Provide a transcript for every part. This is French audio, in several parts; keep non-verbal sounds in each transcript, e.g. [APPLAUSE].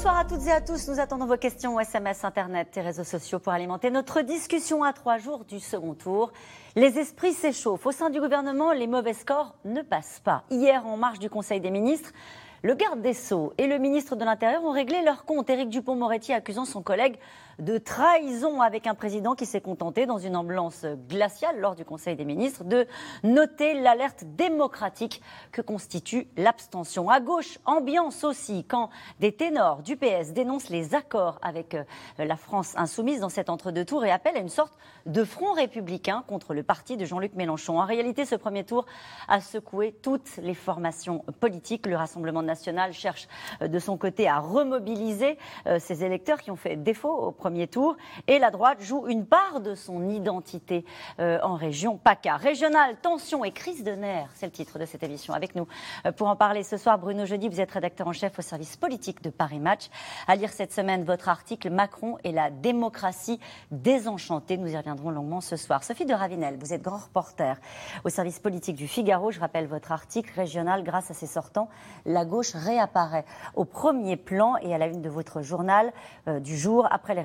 Bonsoir à toutes et à tous. Nous attendons vos questions SMS, Internet et réseaux sociaux pour alimenter notre discussion à trois jours du second tour. Les esprits s'échauffent. Au sein du gouvernement, les mauvais scores ne passent pas. Hier, en marge du Conseil des ministres, le garde des Sceaux et le ministre de l'Intérieur ont réglé leur compte. Éric Dupont-Moretti accusant son collègue de trahison avec un président qui s'est contenté, dans une ambulance glaciale lors du Conseil des ministres, de noter l'alerte démocratique que constitue l'abstention. À gauche, ambiance aussi quand des ténors du PS dénoncent les accords avec euh, la France insoumise dans cet entre-deux tours et appellent à une sorte de front républicain contre le parti de Jean-Luc Mélenchon. En réalité, ce premier tour a secoué toutes les formations politiques. Le Rassemblement national cherche euh, de son côté à remobiliser euh, ses électeurs qui ont fait défaut au premier tour. Et la droite joue une part de son identité euh, en région PACA. Régionale, tension et crise de nerfs, c'est le titre de cette émission. Avec nous euh, pour en parler ce soir, Bruno Jeudi, vous êtes rédacteur en chef au service politique de Paris Match. À lire cette semaine votre article Macron et la démocratie désenchantée. Nous y reviendrons longuement ce soir. Sophie de Ravinel, vous êtes grand reporter au service politique du Figaro. Je rappelle votre article régional. Grâce à ses sortants, la gauche réapparaît au premier plan et à la une de votre journal euh, du jour après les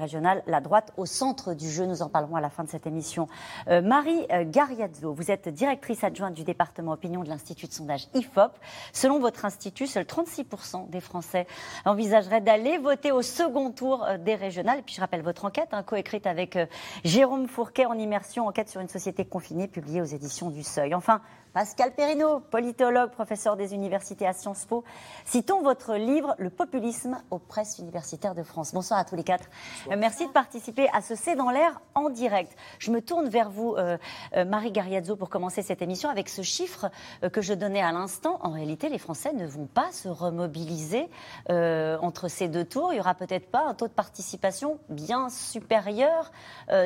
la droite au centre du jeu. Nous en parlerons à la fin de cette émission. Euh, Marie euh, Gariazzo, vous êtes directrice adjointe du département opinion de l'Institut de sondage IFOP. Selon votre institut, seuls 36% des Français envisageraient d'aller voter au second tour euh, des régionales. Et puis je rappelle votre enquête, hein, coécrite avec Jérôme Fourquet en immersion, enquête sur une société confinée, publiée aux éditions du Seuil. Enfin, Pascal Perrineau, politologue, professeur des universités à Sciences Po. Citons votre livre Le populisme aux presses universitaires de France. Bonsoir à tous les quatre. Euh, merci de participer à ce C'est dans l'air en direct. Je me tourne vers vous, euh, euh, Marie Gariazzo, pour commencer cette émission avec ce chiffre que je donnais à l'instant. En réalité, les Français ne vont pas se remobiliser entre ces deux tours. Il n'y aura peut-être pas un taux de participation bien supérieur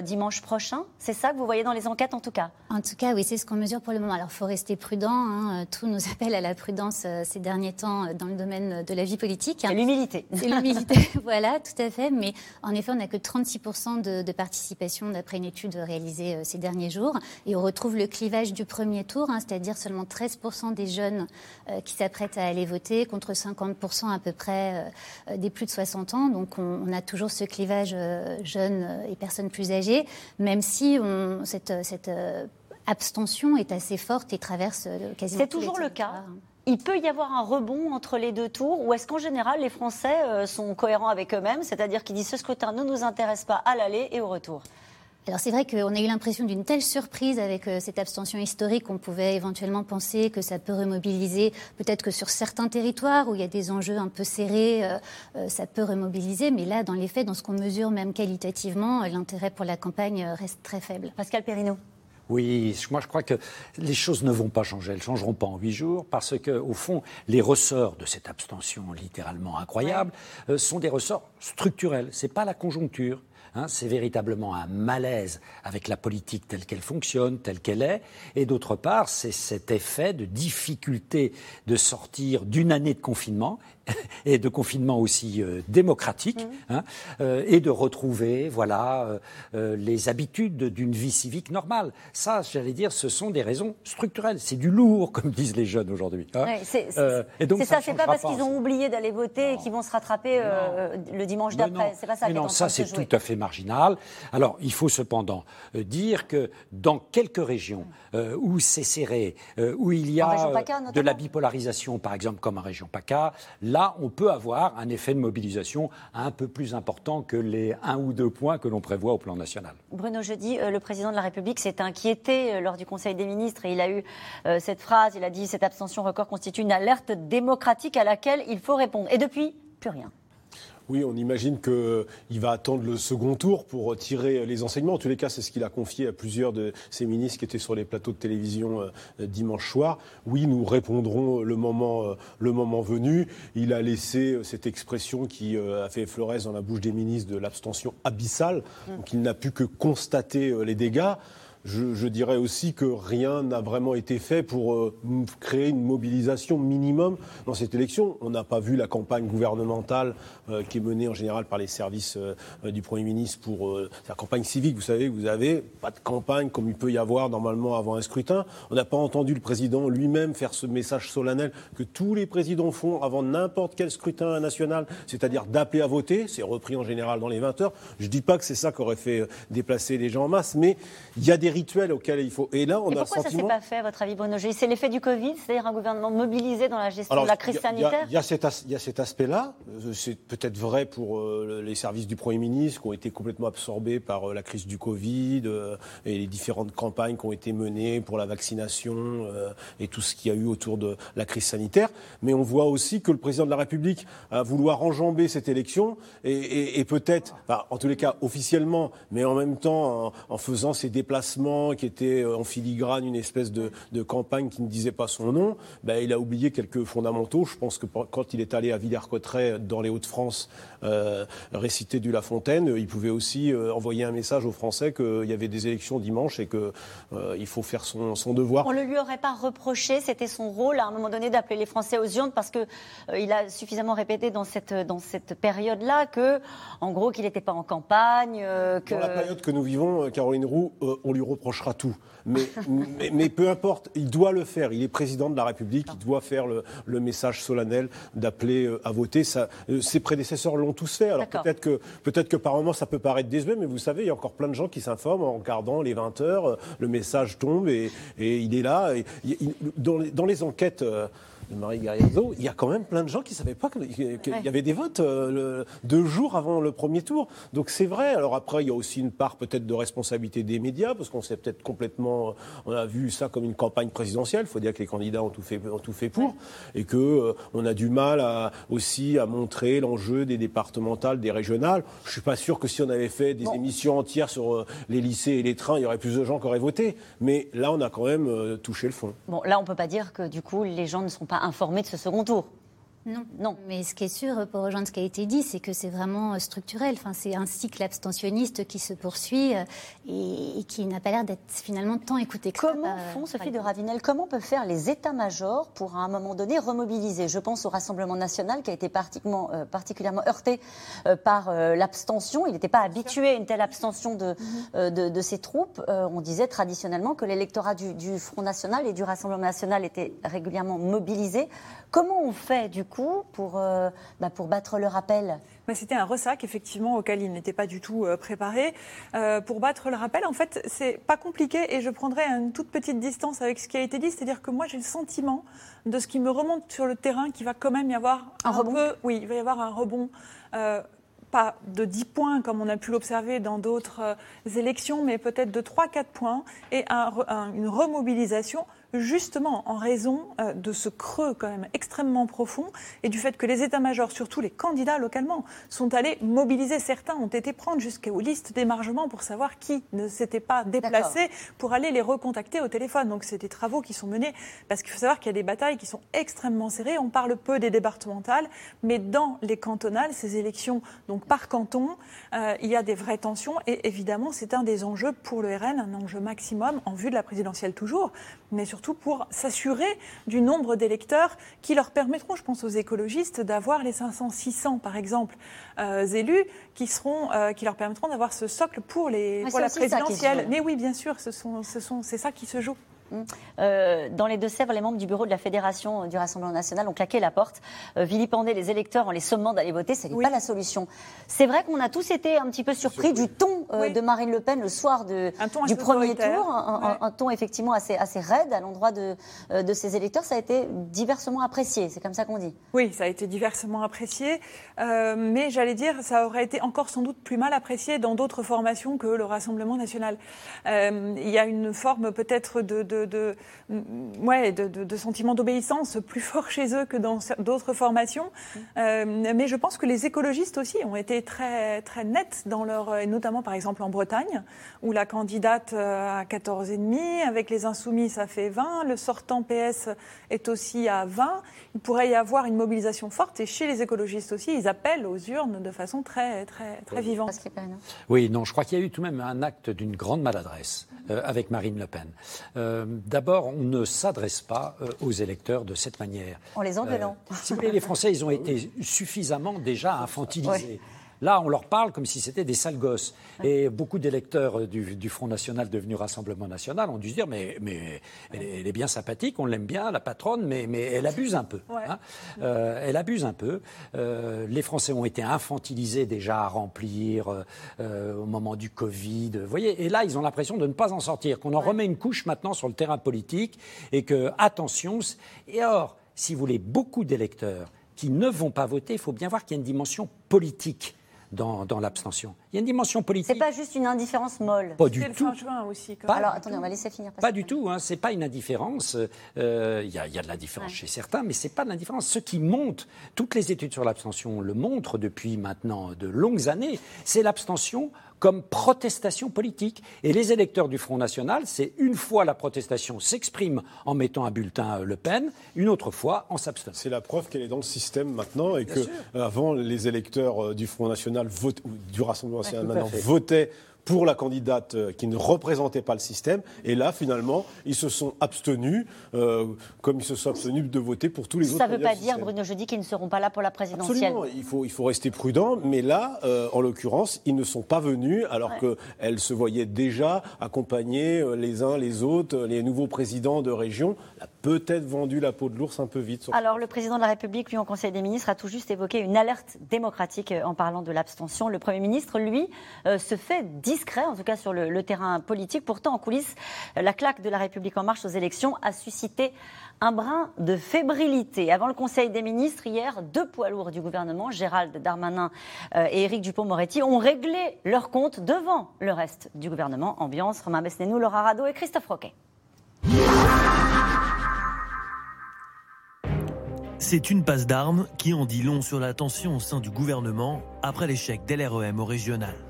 dimanche prochain. C'est ça que vous voyez dans les enquêtes, en tout cas? En tout cas, oui, c'est ce qu'on mesure pour le moment. Alors, Forest rester prudent. Hein. Tout nous appelle à la prudence euh, ces derniers temps euh, dans le domaine de la vie politique. C'est l'humilité. L'humilité, [LAUGHS] [LAUGHS] voilà, tout à fait. Mais en effet, on n'a que 36% de, de, participation d'après une étude réalisée euh, ces derniers jours. Et on retrouve le clivage du premier tour, hein, c'est-à-dire seulement 13% des jeunes qui s'apprêtent à aller voter contre 50% à peu près des plus de 60 ans. Donc on, on a toujours ce clivage jeunes et personnes plus âgées, même si on, cette, cette abstention est assez forte et traverse euh, quasiment. C'est toujours le cas. Il peut y avoir un rebond entre les deux tours ou est-ce qu'en général les Français euh, sont cohérents avec eux-mêmes, c'est-à-dire qu'ils disent ce scrutin ne nous intéresse pas à l'aller et au retour? Alors c'est vrai qu'on a eu l'impression d'une telle surprise avec euh, cette abstention historique qu'on pouvait éventuellement penser que ça peut remobiliser, peut-être que sur certains territoires où il y a des enjeux un peu serrés, ça peut remobiliser, mais là dans les faits, dans ce qu'on mesure même qualitativement, l'intérêt pour la campagne reste très faible. Pascal Perrineau. Oui, moi je crois que les choses ne vont pas changer, elles ne changeront pas en huit jours, parce que au fond, les ressorts de cette abstention littéralement incroyable euh, sont des ressorts structurels. C'est pas la conjoncture. Hein, c'est véritablement un malaise avec la politique telle qu'elle fonctionne, telle qu'elle est. Et d'autre part, c'est cet effet de difficulté de sortir d'une année de confinement [LAUGHS] et de confinement aussi euh, démocratique, mmh. hein, euh, et de retrouver voilà euh, les habitudes d'une vie civique normale. Ça, j'allais dire, ce sont des raisons structurelles. C'est du lourd, comme disent les jeunes aujourd'hui. Hein. c'est ça. C'est pas parce qu'ils ont oublié d'aller voter et qu'ils vont se rattraper le dimanche d'après. C'est pas ça. non, ça c'est tout à fait marginal. Alors, il faut cependant dire que dans quelques régions où c'est serré, où il y a de la bipolarisation, par exemple, comme en région PACA, là on peut avoir un effet de mobilisation un peu plus important que les un ou deux points que l'on prévoit au plan national. Bruno Jeudi, euh, le président de la République s'est inquiété euh, lors du Conseil des ministres et il a eu euh, cette phrase, il a dit cette abstention record constitue une alerte démocratique à laquelle il faut répondre. Et depuis, plus rien. Oui, on imagine qu'il va attendre le second tour pour tirer les enseignements. En tous les cas, c'est ce qu'il a confié à plusieurs de ses ministres qui étaient sur les plateaux de télévision euh, dimanche soir. Oui, nous répondrons le moment, euh, le moment venu. Il a laissé euh, cette expression qui a fait florès dans la bouche des ministres de l'abstention abyssale. Mm. Donc il n'a pu que constater les dégâts. Je, dirais aussi que rien n'a vraiment été fait pour euh, créer une mobilisation minimum dans cette élection. On n'a pas vu la campagne gouvernementale euh, qui est menée en général par les services euh, du Premier ministre pour la campagne civique. Vous savez, vous avez pas de campagne comme il peut y avoir normalement avant un scrutin. On n'a pas entendu le président lui-même faire ce message solennel que tous les présidents font avant n'importe quel scrutin national, c'est-à-dire d'appeler à voter. C'est repris en général dans les 20 heures. Je ne dis pas que c'est ça qui aurait fait déplacer les gens en masse, mais il y a des rituels auxquels il faut. Et là, on a pourquoi ça ne s'est pas fait, à votre avis, Bruno C'est l'effet du Covid, c'est-à-dire un gouvernement mobilisé dans la gestion de la crise sanitaire Il y, a cet, aspect-là. Euh, c'est peut-être vrai pour euh, les services du Premier ministre qui ont été complètement absorbés par euh, la crise du Covid et les différentes campagnes qui ont été menées pour la vaccination et tout ce qu'il y a eu autour de la crise sanitaire. Mais on voit aussi que le président de la République a vouloir enjamber cette élection et, peut-être, en tous les cas officiellement, mais en même temps en, faisant ses déplacements qui étaient euh, en filigrane une espèce de, campagne qui ne disait pas son nom, ben, il a oublié quelques fondamentaux. Je pense que quand il est allé à Villers-Cotterêts dans les Hauts-de-France euh, réciter du La Fontaine, il pouvait aussi euh, envoyer un message aux Français qu'il y avait des élections dimanche et qu'il faut faire son, devoir. On ne lui aurait pas reproché, c'était son rôle à un moment donné d'appeler les Français aux urnes parce qu'il il a suffisamment répété dans cette, dans cette période-là que, en gros, qu'il n'était pas en campagne. que... Dans la période que nous vivons, Caroline Roux, on lui reprochera tout. [LAUGHS] Mais, mais, peu importe, il doit le faire. Il est président de la République, il doit faire le, message solennel d'appeler euh, à voter. Ça, euh, ses prédécesseurs l'ont tous fait. Alors peut-être que, peut que par moment ça peut paraître désuet, mais vous savez, il y a encore plein de gens qui s'informent en regardant les 20 heures. Le message tombe et, il est là. dans, les, dans, les, enquêtes. Euh, Marie Gariazzo, il y a quand même plein de gens qui ne savaient pas qu'il y avait des votes euh, deux jours avant le premier tour. Donc c'est vrai. Alors après, il y a aussi une part peut-être de responsabilité des médias, parce qu'on s'est peut-être complètement. On a vu ça comme une campagne présidentielle. Il faut dire que les candidats ont tout fait, ont tout fait pour. Et qu'on euh, on a du mal à, aussi à montrer l'enjeu des départementales, des régionales. Je ne suis pas sûr que si on avait fait des émissions entières sur euh, les lycées et les trains, il y aurait plus de gens qui auraient voté. Mais là, on a quand même touché le fond. Bon, là, on ne peut pas dire que du coup, les gens ne sont pas informés de ce second tour. Non. non. Mais ce qui est sûr, pour rejoindre ce qui a été dit, c'est que c'est vraiment euh, structurel. Enfin, c'est un cycle abstentionniste qui se poursuit euh, et, qui n'a pas l'air d'être finalement tant écouté que Comment font, Sophie de Ravinel, comment peuvent faire les états-majors pour, à un moment donné, remobiliser? Je pense au Rassemblement national qui a été particulièrement, euh, particulièrement heurté par l'abstention. Il n'était pas habitué à une telle abstention de, mhm. de, ses troupes. on disait traditionnellement que l'électorat du, du Front National et du Rassemblement national était régulièrement mobilisé. Comment on fait, du coup, pour, euh, bah, pour battre le rappel C'était un ressac, effectivement, auquel il n'était pas du tout euh, préparé. Euh, pour battre le rappel, en fait, c'est pas compliqué et je prendrai une toute petite distance avec ce qui a été dit. C'est-à-dire que moi, j'ai le sentiment de ce qui me remonte sur le terrain qu'il va quand même y avoir un, rebond. Peu, oui, il va y avoir un rebond pas de 10 points comme on a pu l'observer dans d'autres élections, mais peut-être de 3-4 points et une remobilisation justement en raison euh, de ce creux quand même extrêmement profond et du fait que les états-majors, surtout les candidats localement, sont allés mobiliser. Certains ont été prendre jusqu'aux listes d'émargement pour savoir qui ne s'était pas déplacé pour aller les recontacter au téléphone. Donc c'est des travaux qui sont menés parce qu'il faut savoir qu'il y a des batailles qui sont extrêmement serrées. On parle peu des départementales, mais dans les cantonales, ces élections donc par canton, euh, il y a des vraies tensions et évidemment c'est un des enjeux pour le RN, un enjeu maximum en vue de la présidentielle toujours, mais surtout surtout pour s'assurer du nombre d'électeurs qui leur permettront, je pense aux écologistes, d'avoir les 500, 600 par exemple euh, élus qui seront, euh, qui leur permettront d'avoir ce socle pour les pour la présidentielle. Mais oui, bien sûr, ce sont, ce sont, c'est ça qui se joue. Euh, dans les Deux-Sèvres, les membres du bureau de la Fédération du Rassemblement national ont claqué la porte, euh, vilipendé les électeurs en les sommant d'aller voter. Ce n'est pas la solution. C'est vrai qu'on a tous été un petit peu surpris du ton euh, de Marine Le Pen le soir de, du premier tour. Un, ton effectivement assez, assez raide à l'endroit de, de ses électeurs. Ça a été diversement apprécié. C'est comme ça qu'on dit. Oui, ça a été diversement apprécié. mais j'allais dire, ça aurait été encore sans doute plus mal apprécié dans d'autres formations que le Rassemblement national. il y a une forme peut-être de de, ouais, de, de, sentiments d'obéissance plus fort chez eux que dans d'autres formations. Euh, mais je pense que les écologistes aussi ont été très, très nets dans leur, et notamment par exemple en Bretagne, où la candidate euh, a 14,5, avec les insoumis ça fait 20, le sortant PS est aussi à 20. Il pourrait y avoir une mobilisation forte et chez les écologistes aussi, ils appellent aux urnes de façon très, très, très vivante. Oui, non, je crois qu'il y a eu tout de même un acte d'une grande maladresse avec Marine Le Pen. D'abord, on ne s'adresse pas aux électeurs de cette manière. En les engueulant. si vous voulez, les Français, ils ont [LAUGHS] été suffisamment déjà infantilisés. Là, on leur parle comme si c'était des sales gosses. Et beaucoup d'électeurs du, Front National devenu Rassemblement National ont dû se dire mais, mais elle, est bien sympathique, on l'aime bien, la patronne, mais, mais elle abuse un peu. Hein. Euh, elle abuse un peu. Euh, les Français ont été infantilisés déjà à remplir euh, au moment du Covid. Vous voyez, et là, ils ont l'impression de ne pas en sortir, qu'on en remet une couche maintenant sur le terrain politique et que, attention, et or, si vous voulez, beaucoup d'électeurs qui ne vont pas voter, il faut bien voir qu'il y a une dimension politique dans, l'abstention. Il y a une dimension politique. C'est pas juste une indifférence molle. Pas du tout. aussi. Alors attendez, on va laisser finir. Pas du tout. Hein, c'est pas une indifférence. Euh, il y, a, y, a de l'indifférence chez certains, mais c'est pas de l'indifférence. Ce qui monte, toutes les études sur l'abstention le montrent depuis maintenant de longues années, c'est l'abstention comme protestation politique. Et les électeurs du Front National, c'est une fois la protestation s'exprime en mettant un bulletin Le Pen, une autre fois en s'abstenant. C'est la preuve qu'elle est dans le système maintenant et que avant les électeurs euh, du Front National votent, ou du Rassemblement national maintenant votaient pour la candidate euh, qui ne représentait pas le système. Et là, finalement, ils se sont abstenus, euh, comme ils se sont abstenus de voter pour tous les autres. Ça ne veut pas dire, Bruno Jeudi, qu'ils ne seront pas là pour la présidentielle. Absolument, il faut, il faut rester prudent. Mais là, euh, en l'occurrence, ils ne sont pas venus, alors qu'elles se voyaient déjà accompagner les uns les autres, les nouveaux présidents de région. a peut-être vendu la peau de l'ours un peu vite. Alors, le président de la République, lui, en Conseil des ministres, a tout juste évoqué une alerte démocratique en parlant de l'abstention. Le Premier ministre, lui, se fait discret, en tout cas sur le, terrain politique. Pourtant, en coulisses, la claque de la République en marche aux élections a suscité un brin de fébrilité. Avant le Conseil des ministres, hier, deux poids lourds du gouvernement, Gérald Darmanin euh, et Éric Dupont-Moretti, ont réglé leurs comptes devant le reste du gouvernement. Ambiance, Romain Besnénou, Laura Rado et Christophe Roquet. C'est une passe d'armes qui en dit long sur la tension au sein du gouvernement après l'échec d'LREM au régional.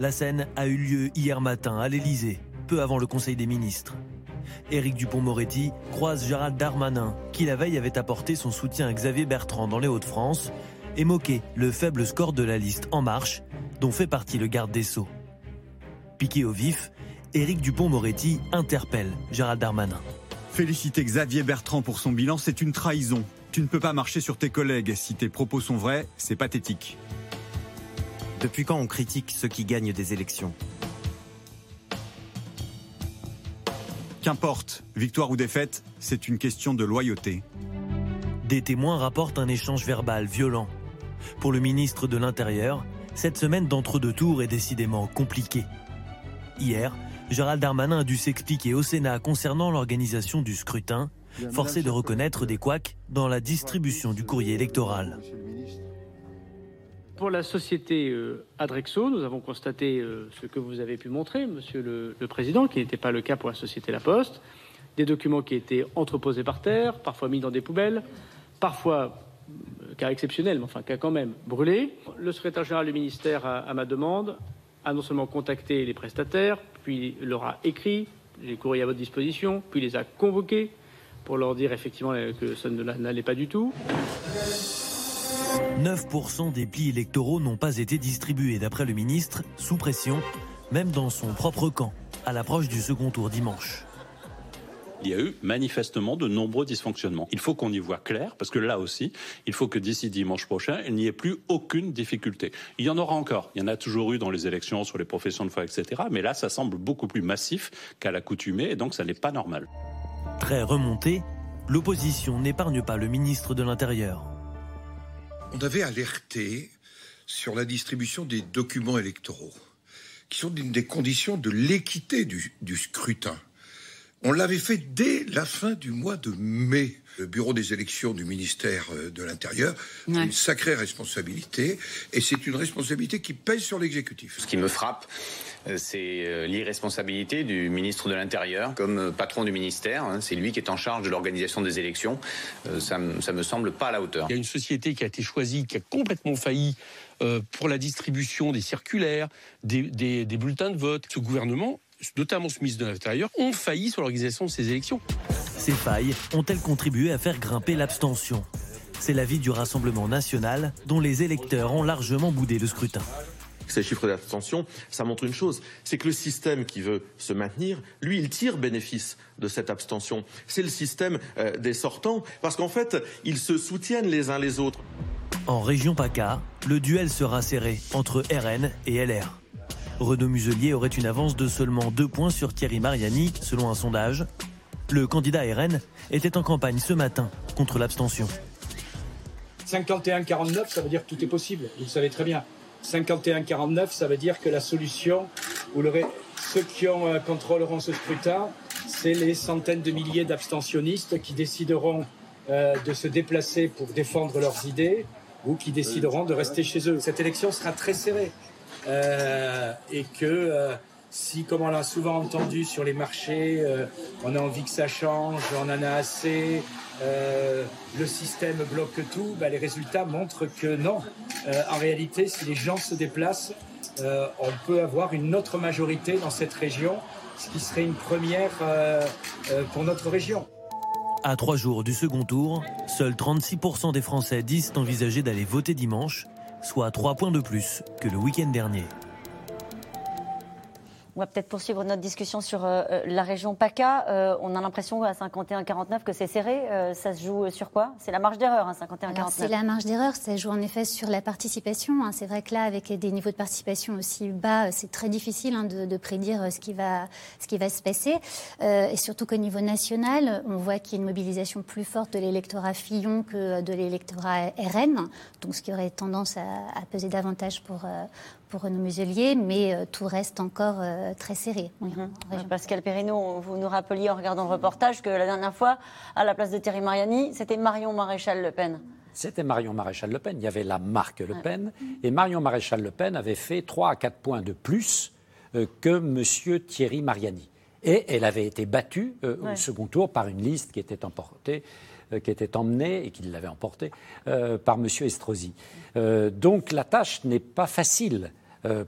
La scène a eu lieu hier matin à l'Elysée, peu avant le Conseil des ministres. Éric Dupont-Moretti croise Gérald Darmanin, qui la veille avait apporté son soutien à Xavier Bertrand dans les Hauts-de-France et moqué le faible score de la liste En Marche, dont fait partie le garde des Sceaux. Piqué au vif, Éric Dupont-Moretti interpelle Gérald Darmanin. Féliciter Xavier Bertrand pour son bilan, c'est une trahison. Tu ne peux pas marcher sur tes collègues. Si tes propos sont vrais, c'est pathétique. Depuis quand on critique ceux qui gagnent des élections Qu'importe, victoire ou défaite, c'est une question de loyauté. Des témoins rapportent un échange verbal violent. Pour le ministre de l'Intérieur, cette semaine d'entre-deux tours est décidément compliquée. Hier, Gérald Darmanin a dû s'expliquer au Sénat concernant l'organisation du scrutin, forcé de reconnaître des couacs dans la distribution du courrier électoral. Pour la société euh, Adrexo, nous avons constaté euh, ce que vous avez pu montrer, Monsieur le, Président, qui n'était pas le cas pour la société La Poste. Des documents qui étaient entreposés par terre, parfois mis dans des poubelles, parfois, euh, cas exceptionnel, mais enfin cas quand même, brûlés. Le secrétaire général du ministère, à, ma demande, a non seulement contacté les prestataires, puis leur a écrit, j'ai courrier à votre disposition, puis les a convoqués pour leur dire effectivement que ça n'allait pas du tout. 9% des plis électoraux n'ont pas été distribués, d'après le ministre, sous pression, même dans son propre camp, à l'approche du second tour dimanche. Il y a eu manifestement de nombreux dysfonctionnements. Il faut qu'on y voit clair, parce que là aussi, il faut que d'ici dimanche prochain, il n'y ait plus aucune difficulté. Il y en aura encore. Il y en a toujours eu dans les élections, sur les professions de foi, etc. Mais là, ça semble beaucoup plus massif qu'à l'accoutumée, et donc ça n'est pas normal. Très remonté, l'opposition n'épargne pas le ministre de l'Intérieur on avait alerté sur la distribution des documents électoraux, qui sont une des conditions de l'équité du, scrutin. On l'avait fait dès la fin du mois de mai. Le bureau des élections du ministère euh, de l'Intérieur une sacrée responsabilité, et c'est une responsabilité qui pèse sur l'exécutif. Ce qui me frappe, euh, c'est euh, l'irresponsabilité du ministre de l'Intérieur comme patron du ministère. Hein. C'est lui qui est en charge de l'organisation des élections. Ça, ça me semble pas à la hauteur. Il y a une société qui a été choisie, qui a complètement failli pour la distribution des circulaires, des, des bulletins de vote. Ce gouvernement notamment ce ministre de l'Intérieur, ont failli sur l'organisation de ces élections. Ces failles ont-elles contribué à faire grimper l'abstention? C'est l'avis du Rassemblement national, dont les électeurs ont largement boudé le scrutin. ces chiffres d'abstention, ça montre une chose, c'est que le système qui veut se maintenir, lui, il tire bénéfice de cette abstention. C'est le système euh, des sortants, parce qu'en fait, ils se soutiennent les uns les autres. En région PACA, le duel sera serré entre RN et LR. Renaud Muselier aurait une avance de seulement deux points sur Thierry Mariani, selon un sondage. Le candidat RN était en campagne ce matin contre l'abstention. 51-49, ça veut dire que tout est possible, vous le savez très bien. 51-49, ça veut dire que la solution, vous l'aurez, ceux qui euh, contrôleront ce scrutin, c'est les centaines de milliers d'abstentionnistes qui décideront euh, de se déplacer pour défendre leurs idées ou qui décideront de rester chez eux. Cette élection sera très serrée et que euh, si, comme on l'a souvent entendu sur les marchés, euh, on a envie que ça change, on en a assez, euh, le système bloque tout, bah, les résultats montrent que non. Euh, en réalité, si les gens se déplacent, euh, on peut avoir une autre majorité dans cette région, ce qui serait une première euh, euh, pour notre région. À trois jours du second tour, seuls 36% des Français disent envisager d'aller voter dimanche, soit trois points de plus que le week-end dernier. On va peut-être poursuivre notre discussion sur euh, euh, la région PACA. Euh, on a l'impression à 51-49 que c'est serré. Ça se joue sur quoi? C'est la marge d'erreur, hein, 51-49. Alors, C'est la marge d'erreur, ça joue en effet sur la participation. hein. C'est vrai que là, avec des niveaux de participation aussi bas, c'est très difficile hein, de, prédire ce qui va, se passer. Et surtout qu'au niveau national, on voit qu'il y a une mobilisation plus forte de l'électorat Fillon que de l'électorat RN, donc ce qui aurait tendance à, peser davantage pour, pour Renaud Muselier, mais euh, tout reste encore euh, très serré. oui, Mhm. Pascal Perrineau, vous nous rappeliez en regardant le reportage que la dernière fois, à la place de Thierry Mariani, c'était Marion Maréchal Le Pen. C'était Marion Maréchal Le Pen. Il y avait la marque Le Pen. Et Marion Maréchal Le Pen avait fait 3 à 4 points de plus euh, que M. Thierry Mariani. Et elle avait été battue euh, Ouais. au second tour par une liste qui était emportée euh, qui était emmenée et qui l'avait emportée euh, par M. Estrosi. Euh, donc la tâche n'est pas facile euh,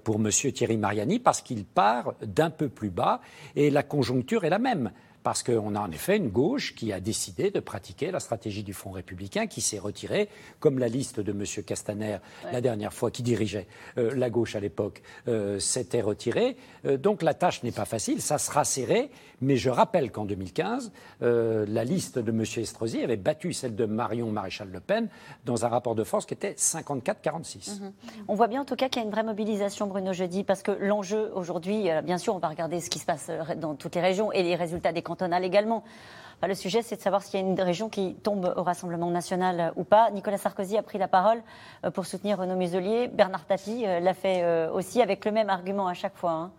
pour M. Thierry Mariani parce qu'il part d'un peu plus bas et la conjoncture est la même. Parce qu'on a en effet une gauche qui a décidé de pratiquer la stratégie du Front républicain, qui s'est retirée, comme la liste de M. Castaner la dernière fois, qui dirigeait euh, la gauche à l'époque, euh, s'était retirée. Euh, donc la tâche n'est pas facile, ça sera serré, mais je rappelle qu'en 2015, euh, la liste de M. Estrosi avait battu celle de Marion Maréchal Le Pen dans un rapport de force qui était 54-46. Mhm. On voit bien en tout cas qu'il y a une vraie mobilisation, Bruno, jeudi, parce que l'enjeu aujourd'hui, bien sûr, on va regarder ce qui se passe dans toutes les régions et les résultats des cantonales également. Le sujet, c'est de savoir s'il y a une région qui tombe au Rassemblement national ou pas. Nicolas Sarkozy a pris la parole euh, pour soutenir Renaud Muselier. Bernard Tapie euh, l'a fait euh, aussi avec le même argument à chaque fois. hein,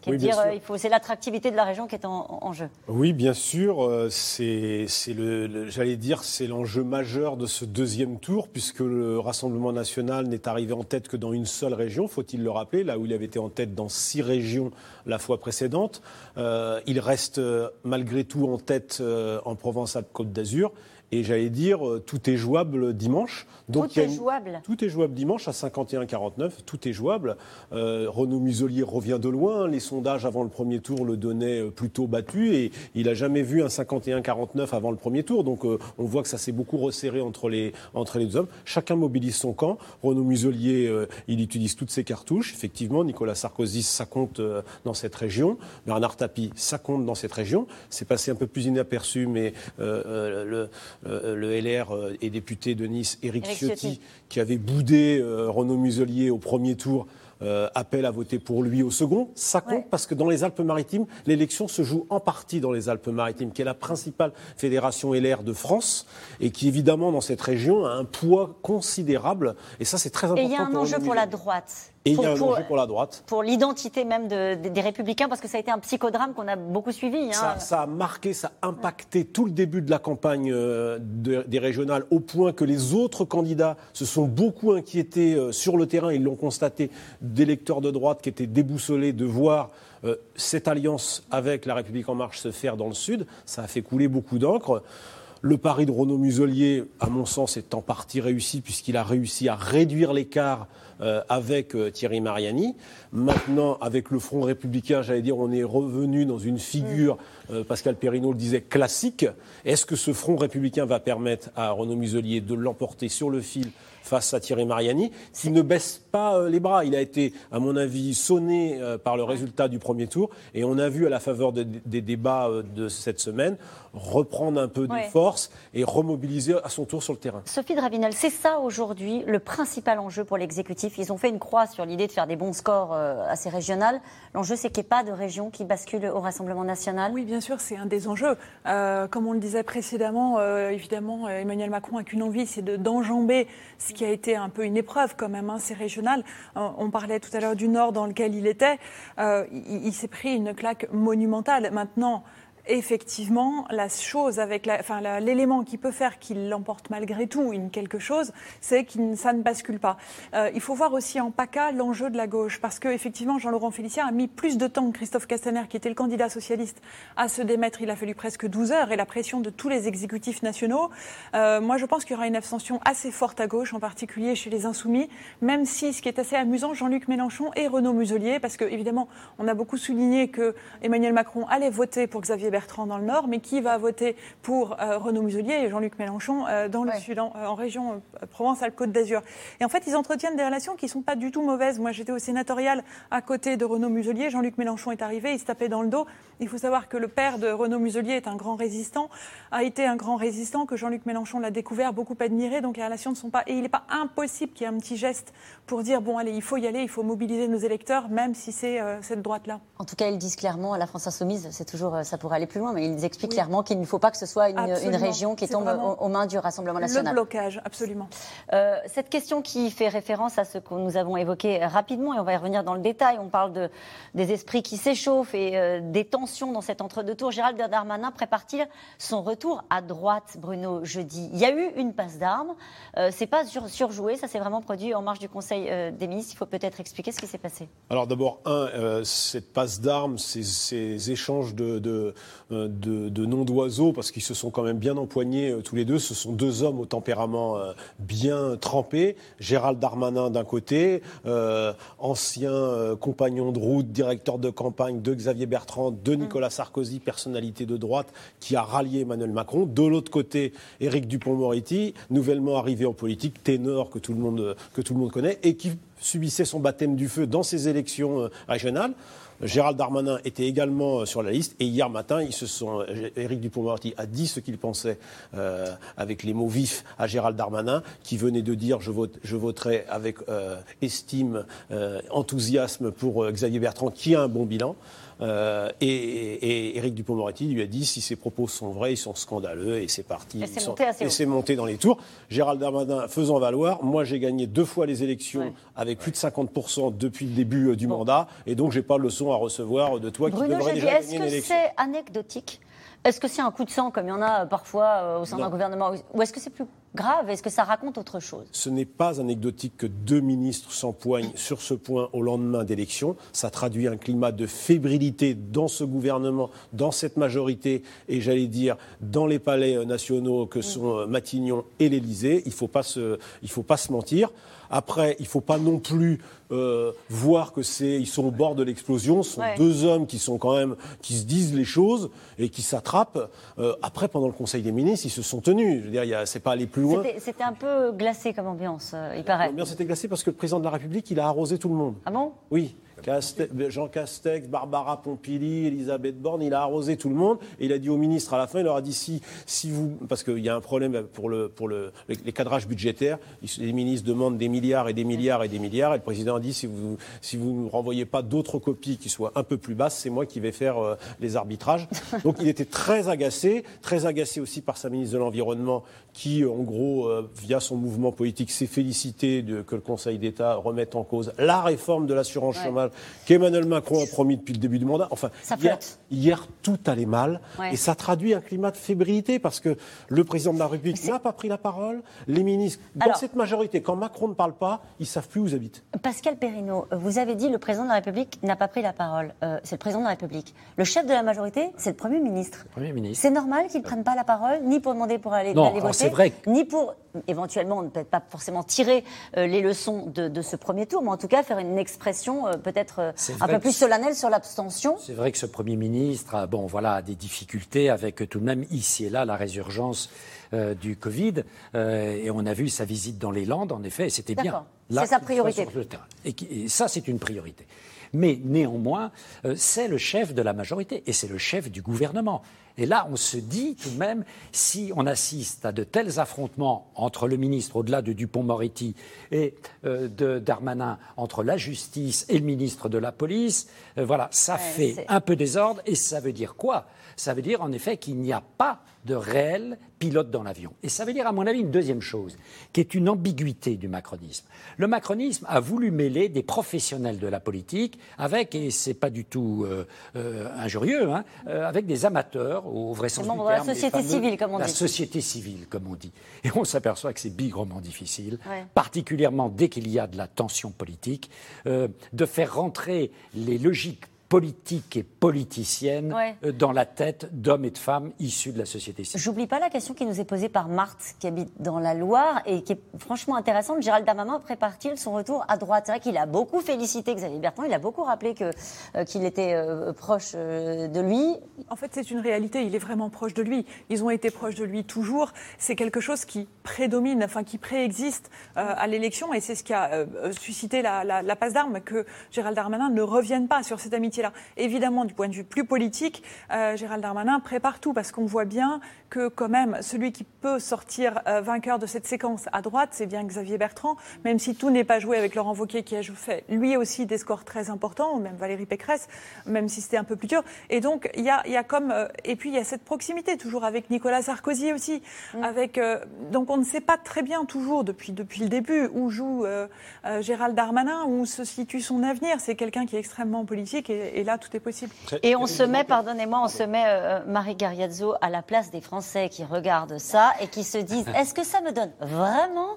qui est Oui, de bien dire, sûr. euh, il faut, c'est l'attractivité de la région qui est en, en jeu. Oui, bien sûr. euh, C'est, c'est le, le- j'allais dire, c'est l'enjeu majeur de ce deuxième tour, puisque le Rassemblement national n'est arrivé en tête que dans une seule région, faut-il le rappeler, là où il avait été en tête dans six régions la fois précédente. Euh, il reste malgré tout en tête euh, en Provence-Alpes-Côte d'Azur. Et j'allais dire, euh, tout est jouable dimanche. Tout y a est une- jouable. tout est jouable dimanche à 51-49, tout est jouable. Euh, Renaud Muselier revient de loin, les sondages avant le premier tour le donnaient euh, plutôt battu et il n'a jamais vu un 51-49 avant le premier tour. Donc euh, on voit que ça s'est beaucoup resserré entre les, entre les deux hommes. Chacun mobilise son camp. Renaud Muselier, euh, il utilise toutes ses cartouches. Effectivement, Nicolas Sarkozy, ça compte euh, dans cette région. Bernard Tapie, ça compte dans cette région. C'est passé un peu plus inaperçu, mais le, euh, le LR euh, et député de Nice, Éric Ciotti, Ciotti. qui avait boudé euh, Renaud Muselier au premier tour, euh, appelle à voter pour lui au second. Ça compte parce que dans les Alpes-Maritimes, l'élection se joue en partie dans les Alpes-Maritimes, qui est la principale fédération LR de France et qui évidemment dans cette région a un poids considérable. Et ça, c'est très important. Et il y a un pour enjeu pour la droite. Et il y Pour- a un pour- enjeu pour la droite. Pour l'identité même de- de- des Républicains, parce que ça a été un psychodrame qu'on a beaucoup suivi. hein. Ça, ça a marqué, ça a impacté tout le début de la campagne euh, de- des régionales, au point que les autres candidats se sont beaucoup inquiétés euh, sur le terrain, ils l'ont constaté, d'électeurs de droite qui étaient déboussolés de voir euh, cette alliance avec la République en marche se faire dans le Sud. Ça a fait couler beaucoup d'encre. Le pari de Renaud Muselier, à mon sens, est en partie réussi puisqu'il a réussi à réduire l'écart euh, avec euh, Thierry Mariani. Maintenant, avec le Front républicain, j'allais dire, on est revenu dans une figure, euh, Pascal Perrineau le disait, classique. Est-ce que ce Front républicain va permettre à Renaud Muselier de l'emporter sur le fil face à Thierry Mariani, qui ne baisse pas les bras? Il a été, à mon avis, sonné par le résultat du premier tour. Et on a vu, à la faveur de- des débats de cette semaine, reprendre un peu Ouais. de force et remobiliser à son tour sur le terrain. Sophie Dravinel, c'est ça aujourd'hui le principal enjeu pour l'exécutif. Ils ont fait une croix sur l'idée de faire des bons scores euh, assez régionales. L'enjeu, c'est qu'il n'y ait pas de région qui bascule au Rassemblement national. Oui, bien sûr, c'est un des enjeux. Euh, comme on le disait précédemment, euh, évidemment, Emmanuel Macron a qu'une envie, c'est de- d'enjamber ce qui a été un peu une épreuve quand même, hein, c'est régional. Euh, on parlait tout à l'heure du Nord dans lequel il était. Euh, il il s'est pris une claque monumentale. Maintenant, effectivement, la chose avec la- l'élément qui peut faire qu'il l'emporte malgré tout une quelque chose, c'est que ça ne bascule pas. Euh, il faut voir aussi en PACA l'enjeu de la gauche, parce que effectivement, Jean-Laurent Félicien a mis plus de temps que Christophe Castaner, qui était le candidat socialiste, à se démettre. Il a fallu presque 12 heures et la pression de tous les exécutifs nationaux. Euh, moi, je pense qu'il y aura une abstention assez forte à gauche, en particulier chez les Insoumis, même si ce qui est assez amusant, Jean-Luc Mélenchon et Renaud Muselier, parce que évidemment, on a beaucoup souligné que Emmanuel Macron allait voter pour Xavier Bertrand dans le Nord, mais qui va voter pour euh, Renaud Muselier et Jean-Luc Mélenchon euh, dans le Sud, en, en région euh, Provence-Alpes-Côte d'Azur. Et en fait, ils entretiennent des relations qui sont pas du tout mauvaises. Moi, j'étais au sénatorial à côté de Renaud Muselier. Jean-Luc Mélenchon est arrivé, il se tapait dans le dos. Il faut savoir que le père de Renaud Muselier est un grand résistant, a été un grand résistant, que Jean-Luc Mélenchon l'a découvert, beaucoup admiré. Donc les relations ne sont pas. Et il n'est pas impossible qu'il y ait un petit geste pour dire bon, allez, il faut y aller, il faut mobiliser nos électeurs, même si c'est euh, cette droite-là. En tout cas, ils disent clairement à la France Insoumise, c'est toujours, euh, ça pourrait aller plus loin, mais ils expliquent clairement qu'il ne faut pas que ce soit une, région qui tombe aux, aux mains du Rassemblement Le national. blocage, absolument. Euh, cette question qui fait référence à ce que nous avons évoqué rapidement, et on va y revenir dans le détail, on parle de, des esprits qui s'échauffent et euh, des tensions dans cet entre-deux tours. Gérald Darmanin prépare-t-il son retour à droite, Bruno, jeudi? Il y a eu une passe d'armes, euh, c'est pas sur- surjoué, ça s'est vraiment produit en marge du Conseil euh, des ministres. Il faut peut-être expliquer ce qui s'est passé. Alors d'abord, un, euh, cette passe d'armes, ces, échanges euh, de- noms d'oiseaux, parce qu'ils se sont quand même bien empoignés euh, tous les deux, ce sont deux hommes au tempérament bien trempé. Gérald Darmanin d'un côté, ancien compagnon de route, directeur de campagne de Xavier Bertrand, de Nicolas Sarkozy, personnalité de droite, qui a rallié Emmanuel Macron. De l'autre côté, Éric Dupont-Moretti, nouvellement arrivé en politique, ténor que tout le monde, connaît, et qui subissait son baptême du feu dans ces élections euh, régionales. Gérald Darmanin était également euh, sur la liste et hier matin, ils se sont, euh, Éric Dupond-Moretti a dit ce qu'il pensait avec les mots vifs à Gérald Darmanin, qui venait de dire je, vote, je voterai avec estime, enthousiasme pour Xavier Bertrand, qui a un bon bilan. Euh, et, et Éric Dupond-Moretti lui a dit si ses propos sont vrais, ils sont scandaleux et c'est parti. Et c'est sont- monté dans les tours. Gérald Darmanin faisant valoir, moi j'ai gagné deux fois les élections avec plus de 50% depuis le début euh, du mandat et donc j'ai pas de leçon à recevoir de toi qui devrais déjà est-ce gagner une que c'est anecdotique? Est-ce que c'est un coup de sang comme il y en a euh, parfois euh, au sein d'un gouvernement Ou est-ce que c'est plus grave? Est-ce que ça raconte autre chose? Ce n'est pas anecdotique que deux ministres s'empoignent sur ce point au lendemain d'élections. Ça traduit un climat de fébrilité dans ce gouvernement, dans cette majorité, et j'allais dire dans les palais euh, nationaux que sont Matignon et l'Élysée. Il ne faut, pas se- il faut pas se mentir. Après, il ne faut pas non plus euh, voir que c'est, ils sont au bord de l'explosion. Ce sont Ouais. deux hommes qui sont quand même, qui se disent les choses et qui s'attrapent. Euh, après, pendant le Conseil des ministres, ils se sont tenus. Je veux dire, c'est pas aller plus loin. C'était- C'était un peu glacé comme ambiance, euh, il paraît. L'ambiance était glacée parce que le président de la République, il a arrosé tout le monde. Ah bon? Oui. Caste- Jean Castex, Barbara Pompili, Elisabeth Borne, il a arrosé tout le monde et il a dit au ministre à la fin, il leur a dit si, si vous, parce qu'il y a un problème pour, le, pour le, les, les cadrages budgétaires, les ministres demandent des milliards et des milliards et des milliards et le président a dit si vous si vous ne renvoyez pas d'autres copies qui soient un peu plus basses, c'est moi qui vais faire euh, les arbitrages. [LAUGHS] Donc il était très agacé, très agacé aussi par sa ministre de l'Environnement qui, en gros, euh, via son mouvement politique, s'est félicité de, que le Conseil d'État remette en cause la réforme de l'assurance Ouais. chômage qu'Emmanuel Macron a promis depuis le début du mandat. Enfin, Ça hier, tout allait mal Ouais. et ça traduit un climat de fébrilité parce que le président de la République n'a pas pris la parole. Les ministres, dans Alors- cette majorité, quand Macron ne parle pas, ils savent plus où ils habitent. Pascal Perrineau, vous avez dit le président de la République n'a pas pris la parole. Euh, c'est le président de la République. Le chef de la majorité, c'est le Premier ministre. Premier ministre. C'est normal qu'il ne prenne pas la parole, ni pour demander pour aller, Non, alors voter, c'est vrai ni pour éventuellement ne peut-être pas forcément tirer euh, les leçons de, de ce premier tour, mais en tout cas faire une expression euh, peut-être euh, un peu plus solennelle sur l'abstention. C'est vrai que ce Premier ministre a, bon, voilà, a des difficultés avec tout de même ici et là la résurgence du Covid. et on a vu sa visite dans les Landes, en effet, et c'était bien. C'est sa priorité. Et, et ça, c'est une priorité. Mais néanmoins, euh, c'est le chef de la majorité et c'est le chef du gouvernement. Et là, on se dit tout de même, si on assiste à de tels affrontements entre le ministre, au-delà de Dupont-Moretti, et euh, de Darmanin, entre la justice et le ministre de la police, euh, voilà, ça Ouais, fait un peu désordre. Et ça veut dire quoi? Ça veut dire en effet qu'il n'y a pas de réel pilote dans l'avion. Et ça veut dire, à mon avis, une deuxième chose, qui est une ambiguïté du macronisme. Le macronisme a voulu mêler des professionnels de la politique avec, et c'est pas du tout euh, euh, injurieux, hein, euh, avec des amateurs, au vrai sens Des du membres de la terme, des société fameux- civile, comme on la dit. société civile, comme on dit. Et on s'aperçoit que c'est bigrement difficile, Ouais. particulièrement dès qu'il y a de la tension politique, de faire rentrer les logiques politiques et politiciennes Ouais. euh, dans la tête d'hommes et de femmes issus de la société civile. J'oublie pas la question qui nous est posée par Marthe, qui habite dans la Loire et qui est franchement intéressante. Gérald Darmanin prépare-t-il son retour à droite? C'est vrai qu'il a beaucoup félicité Xavier Bertrand, il a beaucoup rappelé que, euh, qu'il était euh, proche euh, de lui. En fait, c'est une réalité. Il est vraiment proche de lui. Ils ont été proches de lui toujours. C'est quelque chose qui prédomine, enfin qui préexiste à l'élection, et c'est ce qui a suscité la, la- la passe d'armes que Gérald Darmanin ne revienne pas sur cette amitié-là. Évidemment, du point de vue plus politique, euh, Gérald Darmanin prépare tout parce qu'on voit bien que quand même celui qui peut sortir euh, vainqueur de cette séquence à droite, c'est bien Xavier Bertrand, même si tout n'est pas joué avec Laurent Wauquiez qui a fait lui aussi des scores très importants, ou même Valérie Pécresse, même si c'était un peu plus dur. Et donc il y a, il y a comme euh, et puis il y a cette proximité toujours avec Nicolas Sarkozy aussi, avec euh, donc on ne sait pas très bien toujours depuis depuis le début où joue Gérald Darmanin, où se situe son avenir. C'est quelqu'un qui est extrêmement politique et, et là tout est possible. Et on se met, pardonnez-moi, on se met, euh, Marie Gariazzo, à la place des Français qui regardent ça et qui se disent [LAUGHS] est-ce que ça me donne vraiment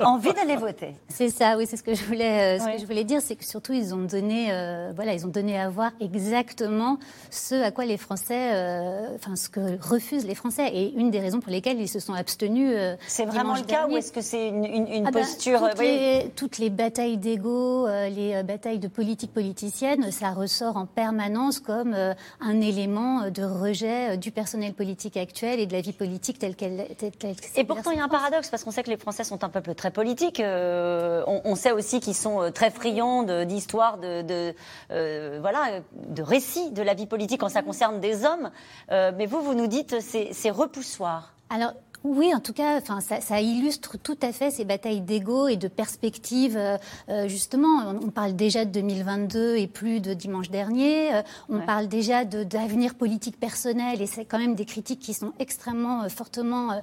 envie d'aller voter? C'est ça, oui, c'est ce que je voulais, euh, ce Ouais. que je voulais dire, c'est que surtout ils ont donné, euh, voilà, ils ont donné à voir exactement ce à quoi les Français, euh, enfin ce que refusent les Français, et une des raisons pour lesquelles ils se sont abstenus. euh, C'est vraiment le cas dernier. ou est-ce que c'est une, une- une Ah bah, posture toutes, oui. les, toutes les batailles d'ego, euh, les batailles de politique politicienne, ça ressort en permanence comme euh, un élément euh, de rejet euh, du personnel politique actuel et de la vie politique telle qu'elle qu'elle Et pourtant, il y a un paradoxe, parce qu'on sait que les Français sont un peuple très politique. euh, on, on sait aussi qu'ils sont très friands d'histoires, de, de, euh, voilà, de récits de la vie politique quand ça concerne des hommes. Euh, mais vous, vous nous dites c'est repoussoir. Alors, oui, en tout cas, enfin, ça, ça illustre tout à fait ces batailles d'ego et de perspectives. euh, euh, justement, on, on parle déjà de 2022 et plus de dimanche dernier. euh, on Ouais. parle déjà de- d'avenir politique personnel et c'est quand même des critiques qui sont extrêmement euh, fortement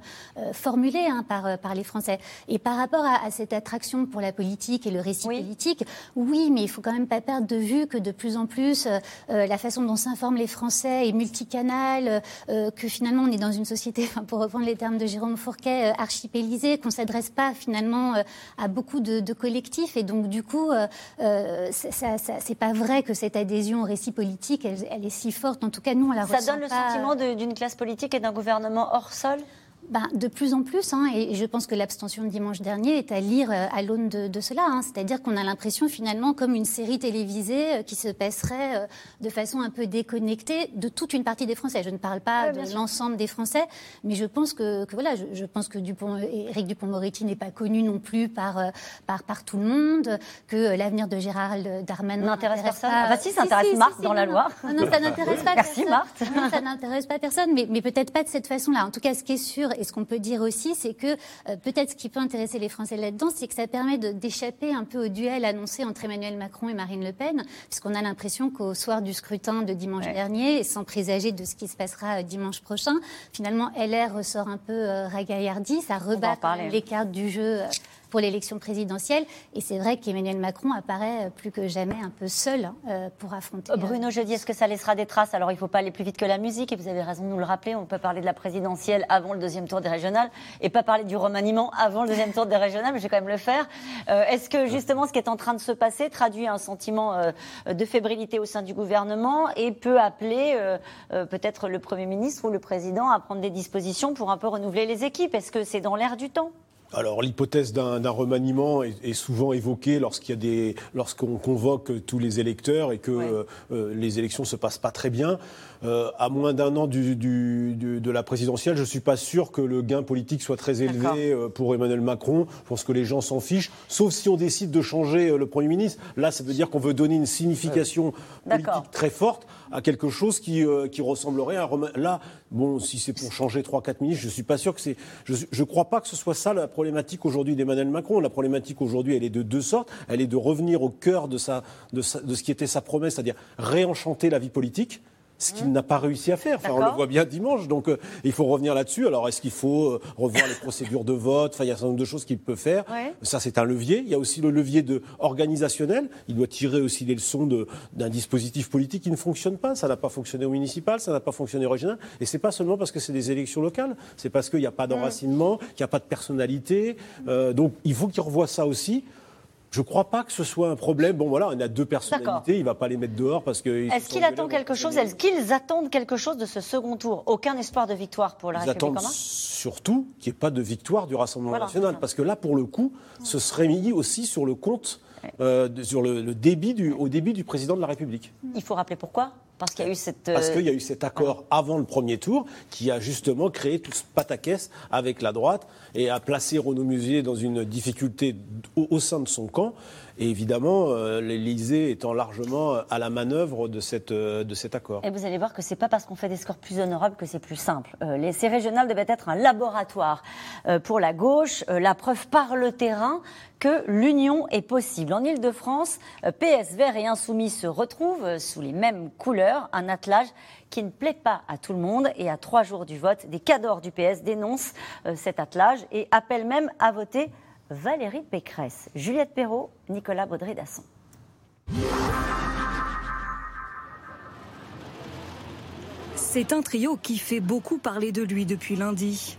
formulées hein, par, par les Français. Et par rapport à, à cette attraction pour la politique et le récit politique, oui, mais il faut quand même pas perdre de vue que de plus en plus, la façon dont s'informent les Français est multicanal, euh, que finalement on est dans une société, [LAUGHS] pour reprendre les termes de Jérôme Fourquet, euh, archipélisée, qu'on s'adresse pas finalement euh, à beaucoup de, de collectifs, et donc du coup, euh, euh, ça, ça- ça- c'est pas vrai que cette adhésion au récit politique, elle, elle est si forte. En tout cas, nous, on la Ça ressent donne le sentiment d'une classe politique et d'un gouvernement hors sol? Ben, de plus en plus, hein, et je pense que l'abstention de dimanche dernier est à lire euh, à l'aune de, de cela. hein. C'est-à-dire qu'on a l'impression finalement comme une série télévisée euh, qui se passerait euh, de façon un peu déconnectée de toute une partie des Français. Je ne parle pas de l'ensemble des Français, mais je pense que, que voilà, je, je pense que Dupont, Éric Dupont-Moretti n'est pas connu non plus par, par, par tout le monde, que l'avenir de Gérald Darmanin N'intéresse personne. pas- Ah bah si, ça intéresse Marthe dans la Loire. Non, non, ça n'intéresse pas [LAUGHS] Merci, personne. Marthe. Non, ça n'intéresse pas personne, mais, mais peut-être pas de cette façon-là. En tout cas, ce qui est sûr et ce qu'on peut dire aussi, c'est que euh, peut-être ce qui peut intéresser les Français là-dedans, c'est que ça permet d'échapper un peu au duel annoncé entre Emmanuel Macron et Marine Le Pen, puisqu'on a l'impression qu'au soir du scrutin de dimanche Ouais. dernier, et sans présager de ce qui se passera euh, dimanche prochain, finalement, LR ressort un peu euh, ragaillardi, ça rebat les cartes du jeu. Euh, pour l'élection présidentielle. Et c'est vrai qu'Emmanuel Macron apparaît plus que jamais un peu seul hein, pour affronter. Bruno Jeudi, est-ce que ça laissera des traces? Alors il ne faut pas aller plus vite que la musique, et vous avez raison de nous le rappeler. On peut parler de la présidentielle avant le deuxième tour des régionales, et pas parler du remaniement avant le deuxième tour des régionales, mais je vais quand même le faire. est-ce que justement ce qui est en train de se passer traduit un sentiment de fébrilité au sein du gouvernement et peut appeler peut-être le Premier ministre ou le Président à prendre des dispositions pour un peu renouveler les équipes? Est-ce que c'est dans l'air du temps? Alors l'hypothèse d'un remaniement est, souvent évoquée lorsqu'il y a des, lorsqu'on convoque tous les électeurs et que euh, euh, les élections se passent pas très bien. Euh, à moins d'un an du, de la présidentielle, je ne suis pas sûr que le gain politique soit très élevé euh, pour Emmanuel Macron. Je pense que les gens s'en fichent, sauf si on décide de changer le Premier ministre. Là, ça veut dire qu'on veut donner une signification politique très forte à quelque chose qui, qui ressemblerait à un Là, bon, si c'est pour changer 3-4 ministres, je ne suis pas sûr que c'est. Je ne crois pas que ce soit ça la problématique aujourd'hui d'Emmanuel Macron. La problématique aujourd'hui, elle est de deux sortes. Elle est de revenir au cœur de, de, de ce qui était sa promesse, c'est-à-dire réenchanter la vie politique ce qu'il n'a pas réussi à faire. Enfin, on le voit bien dimanche, donc euh, il faut revenir là-dessus. Alors, est-ce qu'il faut euh, revoir les procédures de vote? Enfin, il y a un certain nombre de choses qu'il peut faire. Ça, c'est un levier. Il y a aussi le levier de organisationnel. Il doit tirer aussi les leçons d'un dispositif politique qui ne fonctionne pas. Ça n'a pas fonctionné au municipal, ça n'a pas fonctionné au régional. Et c'est pas seulement parce que c'est des élections locales. C'est parce qu'il n'y a pas d'enracinement, qu'il n'y a pas de personnalité. Euh, donc, il faut qu'il revoie ça aussi. Je ne crois pas que ce soit un problème. Bon, voilà, on a deux personnalités, il ne va pas les mettre dehors parce que. Est-ce qu'il attend quelque chose Est-ce qu'ils attendent quelque chose de ce second tour Aucun espoir de victoire pour la Ils République attendent surtout qu'il n'y ait pas de victoire du Rassemblement national. Parce que là, pour le coup, ce serait mis aussi sur le compte, euh, sur le, débit du, au débit du président de la République. Il faut rappeler pourquoi parce qu'il y a eu cette. Parce qu'il y a eu cet accord avant le premier tour qui a justement créé tout ce pataquès avec la droite et a placé Renaud Musée dans une difficulté au, sein de son camp. Et évidemment, euh, l'Élysée étant largement à la manœuvre euh, de cet accord. Et vous allez voir que ce n'est pas parce qu'on fait des scores plus honorables que c'est plus simple. Euh, les, ces devaient être un laboratoire pour la gauche, la preuve par le terrain que l'union est possible. En Ile-de-France, PS, Vert et Insoumis se retrouvent sous les mêmes couleurs, un attelage qui ne plaît pas à tout le monde. Et à trois jours du vote, des cadors du PS dénoncent cet attelage et appellent même à voter Valérie Pécresse, Juliette Perrault, Nicolas Baudry-Dasson. C'est un trio qui fait beaucoup parler de lui depuis lundi.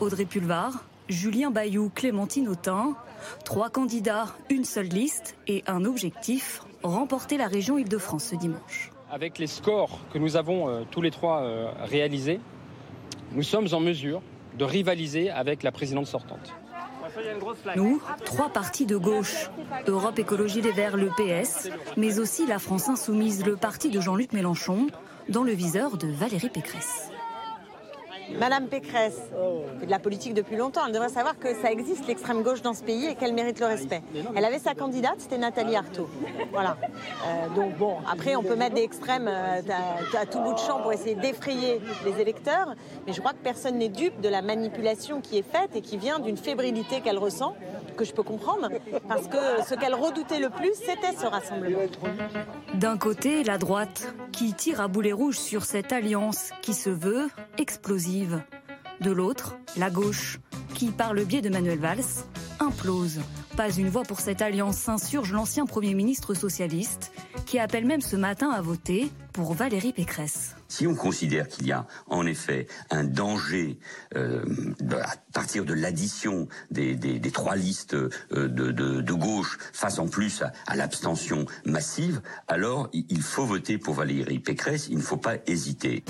Audrey Pulvar, Julien Bayou, Clémentine Autain, trois candidats, une seule liste et un objectif, remporter la région Île-de-France ce dimanche. Avec les scores que nous avons euh, tous les trois euh, réalisés, nous sommes en mesure de rivaliser avec la présidente sortante. Nous, trois partis de gauche, Europe Écologie Les Verts, le PS, mais aussi la France Insoumise, le parti de Jean-Luc Mélenchon, dans le viseur de Valérie Pécresse. Madame Pécresse fait de la politique depuis longtemps. Elle devrait savoir que ça existe l'extrême gauche dans ce pays et qu'elle mérite le respect. Elle avait sa candidate, c'était Nathalie Arthaud. Voilà. Euh, donc bon, après on peut mettre des extrêmes euh, à, tout bout de champ pour essayer d'effrayer les électeurs, mais je crois que personne n'est dupe de la manipulation qui est faite et qui vient d'une fébrilité qu'elle ressent, que je peux comprendre, parce que ce qu'elle redoutait le plus, c'était ce rassemblement. D'un côté, la droite, qui tire à boulet rouge sur cette alliance qui se veut explosive de l'autre, la gauche, qui, par le biais de Manuel Valls, implose. Pas une voix pour cette alliance s'insurge l'ancien Premier ministre socialiste, qui appelle même ce matin à voter pour Valérie Pécresse. Si on considère qu'il y a en effet un danger euh, à partir de l'addition des, trois listes euh, de, gauche face en plus à, l'abstention massive, alors il faut voter pour Valérie Pécresse, il ne faut pas hésiter.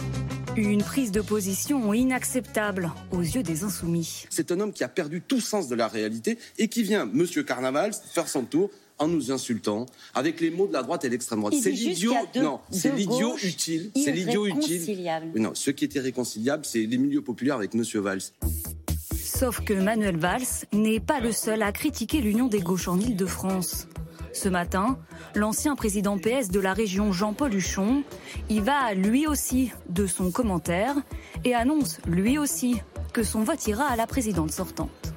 Une prise de position inacceptable aux yeux des insoumis. C'est un homme qui a perdu tout sens de la réalité et qui vient, Monsieur Carnaval, faire son tour en nous insultant avec les mots de la droite et de l'extrême droite. C'est l'idiot. Non, c'est l'idiot utile. C'est l'idiot utile. Non, ce qui était réconciliable, c'est les milieux populaires avec Monsieur Valls. Sauf que Manuel Valls n'est pas le seul à critiquer l'union des gauches en Île-de-France. Ce matin, l'ancien président PS de la région Jean-Paul Huchon y va lui aussi de son commentaire et annonce lui aussi que son vote ira à la présidente sortante.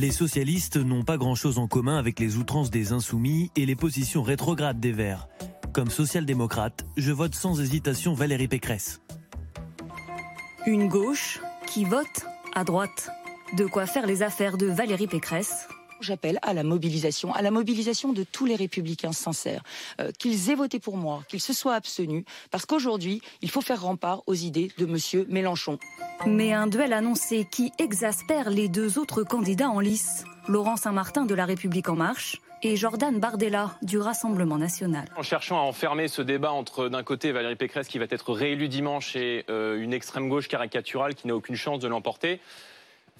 Les socialistes n'ont pas grand-chose en commun avec les outrances des insoumis et les positions rétrogrades des Verts. Comme social-démocrate, je vote sans hésitation Valérie Pécresse. Une gauche qui vote à droite. De quoi faire les affaires de Valérie Pécresse J'appelle à la mobilisation, à la mobilisation de tous les républicains sincères, euh, qu'ils aient voté pour moi, qu'ils se soient abstenus, parce qu'aujourd'hui, il faut faire rempart aux idées de Monsieur Mélenchon. Mais un duel annoncé qui exaspère les deux autres candidats en lice, Laurent Saint-Martin de La République en marche et Jordan Bardella du Rassemblement national. En cherchant à enfermer ce débat entre d'un côté Valérie Pécresse qui va être réélue dimanche et euh, une extrême gauche caricaturale qui n'a aucune chance de l'emporter,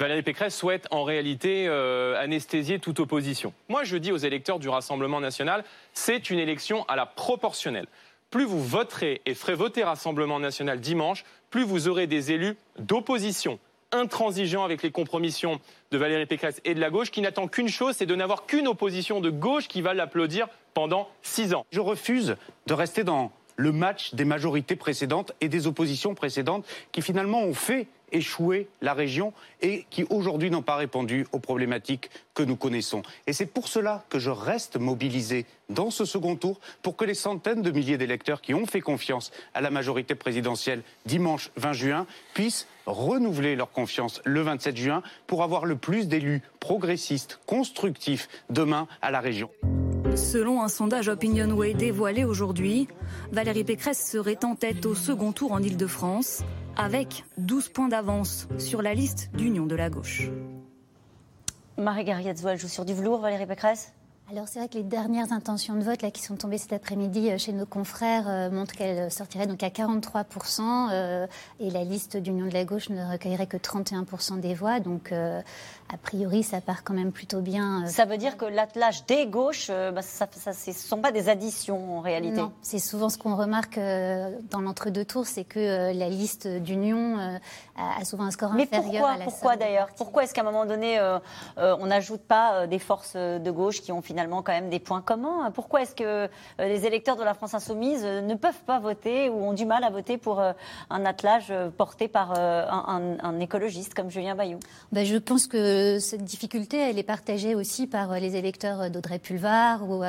Valérie Pécresse souhaite en réalité euh, anesthésier toute opposition. Moi, je dis aux électeurs du Rassemblement national, c'est une élection à la proportionnelle. Plus vous voterez et ferez voter Rassemblement national dimanche, plus vous aurez des élus d'opposition intransigeants avec les compromissions de Valérie Pécresse et de la gauche, qui n'attend qu'une chose, c'est de n'avoir qu'une opposition de gauche qui va l'applaudir pendant six ans. Je refuse de rester dans le match des majorités précédentes et des oppositions précédentes qui finalement ont fait échouer la région et qui aujourd'hui n'ont pas répondu aux problématiques que nous connaissons. Et c'est pour cela que je reste mobilisé dans ce second tour pour que les centaines de milliers d'électeurs qui ont fait confiance à la majorité présidentielle dimanche 20 juin puissent renouveler leur confiance le 27 juin pour avoir le plus d'élus progressistes, constructifs demain à la région. Selon un sondage OpinionWay dévoilé aujourd'hui, Valérie Pécresse serait en tête au second tour en Ile-de-France, avec 12 points d'avance sur la liste d'union de la gauche. Marie Garriazzo, elle joue sur du velours, Valérie Pécresse? Alors c'est vrai que les dernières intentions de vote là, qui sont tombées cet après-midi euh, chez nos confrères euh, montrent qu'elle sortirait donc à 43% euh, et la liste d'Union de la gauche ne recueillerait que 31% des voix. Donc a priori ça part quand même plutôt bien. Ça veut dire que l'attelage des gauches, bah, ça ne sont pas des additions en réalité Non, c'est souvent ce qu'on remarque dans l'entre-deux tours, c'est que la liste d'Union a souvent un score inférieur pourquoi, à la Pourquoi d'ailleurs? Pourquoi est-ce qu'à un moment donné on n'ajoute pas des forces de gauche qui ont finalement finalement quand même des points communs. Pourquoi est-ce que euh, les électeurs de la France insoumise euh, ne peuvent pas voter ou ont du mal à voter pour euh, un attelage porté par un, écologiste comme Julien Bayou? Ben, Je pense que cette difficulté, elle est partagée aussi par les électeurs d'Audrey Pulvar ou,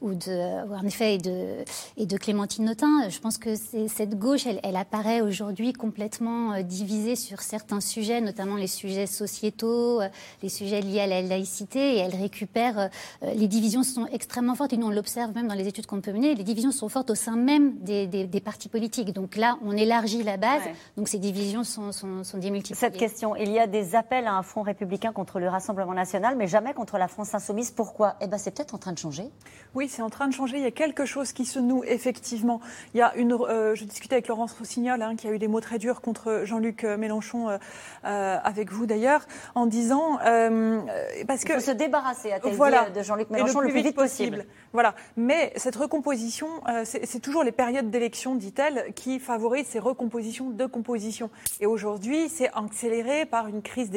ou, de, en effet et de, et de Clémentine Notin. Je pense que cette gauche, elle, elle apparaît aujourd'hui complètement divisée sur certains sujets, notamment les sujets sociétaux, les sujets liés à la laïcité, et elle récupère les les divisions sont extrêmement fortes, et nous on l'observe même dans les études qu'on peut mener, les divisions sont fortes au sein même des, partis politiques. Donc là, on élargit la base, donc ces divisions sont, sont, sont démultipliées. Cette question, il y a des appels à un front républicain contre le Rassemblement national, mais jamais contre la France insoumise. Pourquoi? Eh bien, c'est peut-être en train de changer. Oui, c'est en train de changer. Il y a quelque chose qui se noue, effectivement. Il y a une, euh, je discutais avec Laurence Rossignol, hein, qui a eu des mots très durs contre Jean-Luc euh, Mélenchon, euh, avec vous d'ailleurs, en disant... parce que, il faut se débarrasser, à voilà, de Jean-Luc Mélenchon le, plus, vite, possible. Voilà. Mais cette recomposition, euh, c'est toujours les périodes d'élection, dit-elle, qui favorisent ces recompositions de composition. Et aujourd'hui, c'est accéléré par une crise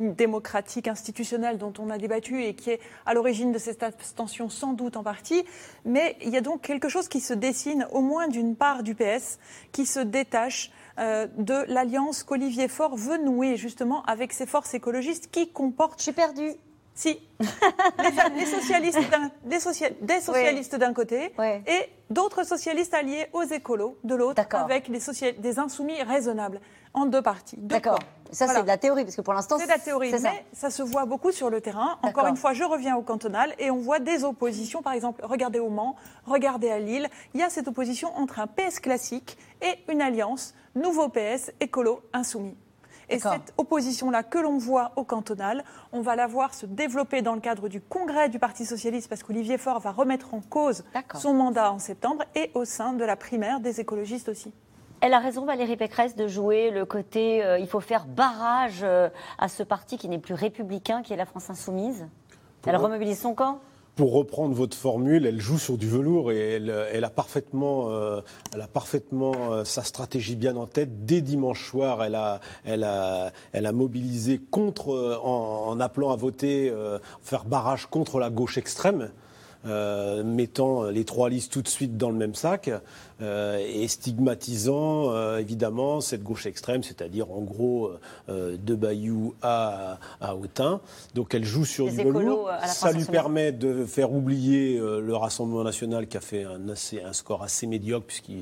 démocratique institutionnelle dont on a débattu et qui est à l'origine de cette abstention sans doute en partie. Mais il y a donc quelque chose qui se dessine, au moins d'une part du PS, qui se détache euh, de l'alliance qu'Olivier Faure veut nouer justement avec ses forces écologistes qui comportent... J'ai perdu. Si. les, socialistes des, socialistes d'un côté et d'autres socialistes alliés aux écolos de l'autre, avec des, des insoumis raisonnables en deux parties. D'accord. Ça, c'est de la théorie, parce que pour l'instant. C'est de la théorie, mais ça. se voit beaucoup sur le terrain. Encore une fois, je reviens au cantonal et on voit des oppositions. Par exemple, regardez au Mans, regardez à Lille. Il y a cette opposition entre un PS classique et une alliance nouveau PS, écolo, insoumis. Et cette opposition-là que l'on voit au cantonal, on va la voir se développer dans le cadre du congrès du Parti socialiste parce qu'Olivier Faure va remettre en cause son mandat en septembre et au sein de la primaire des écologistes aussi. Elle a raison, Valérie Pécresse, de jouer le côté euh, il faut faire barrage euh, à ce parti qui n'est plus républicain, qui est la France insoumise. Elle remobilise son camp pour reprendre votre formule, elle joue sur du velours et elle, a parfaitement, euh, elle a parfaitement euh, sa stratégie bien en tête. Dès dimanche soir, elle a mobilisé contre, euh, en, appelant à voter, faire barrage contre la gauche extrême. Mettant les trois listes tout de suite dans le même sac. Euh, et stigmatisant euh, évidemment cette gauche extrême, c'est-à-dire en gros euh, de Bayou à, à Autun. Donc elle joue sur du velours. Ça lui permet de faire oublier le Rassemblement national qui a fait un, assez, un score assez médiocre, puisque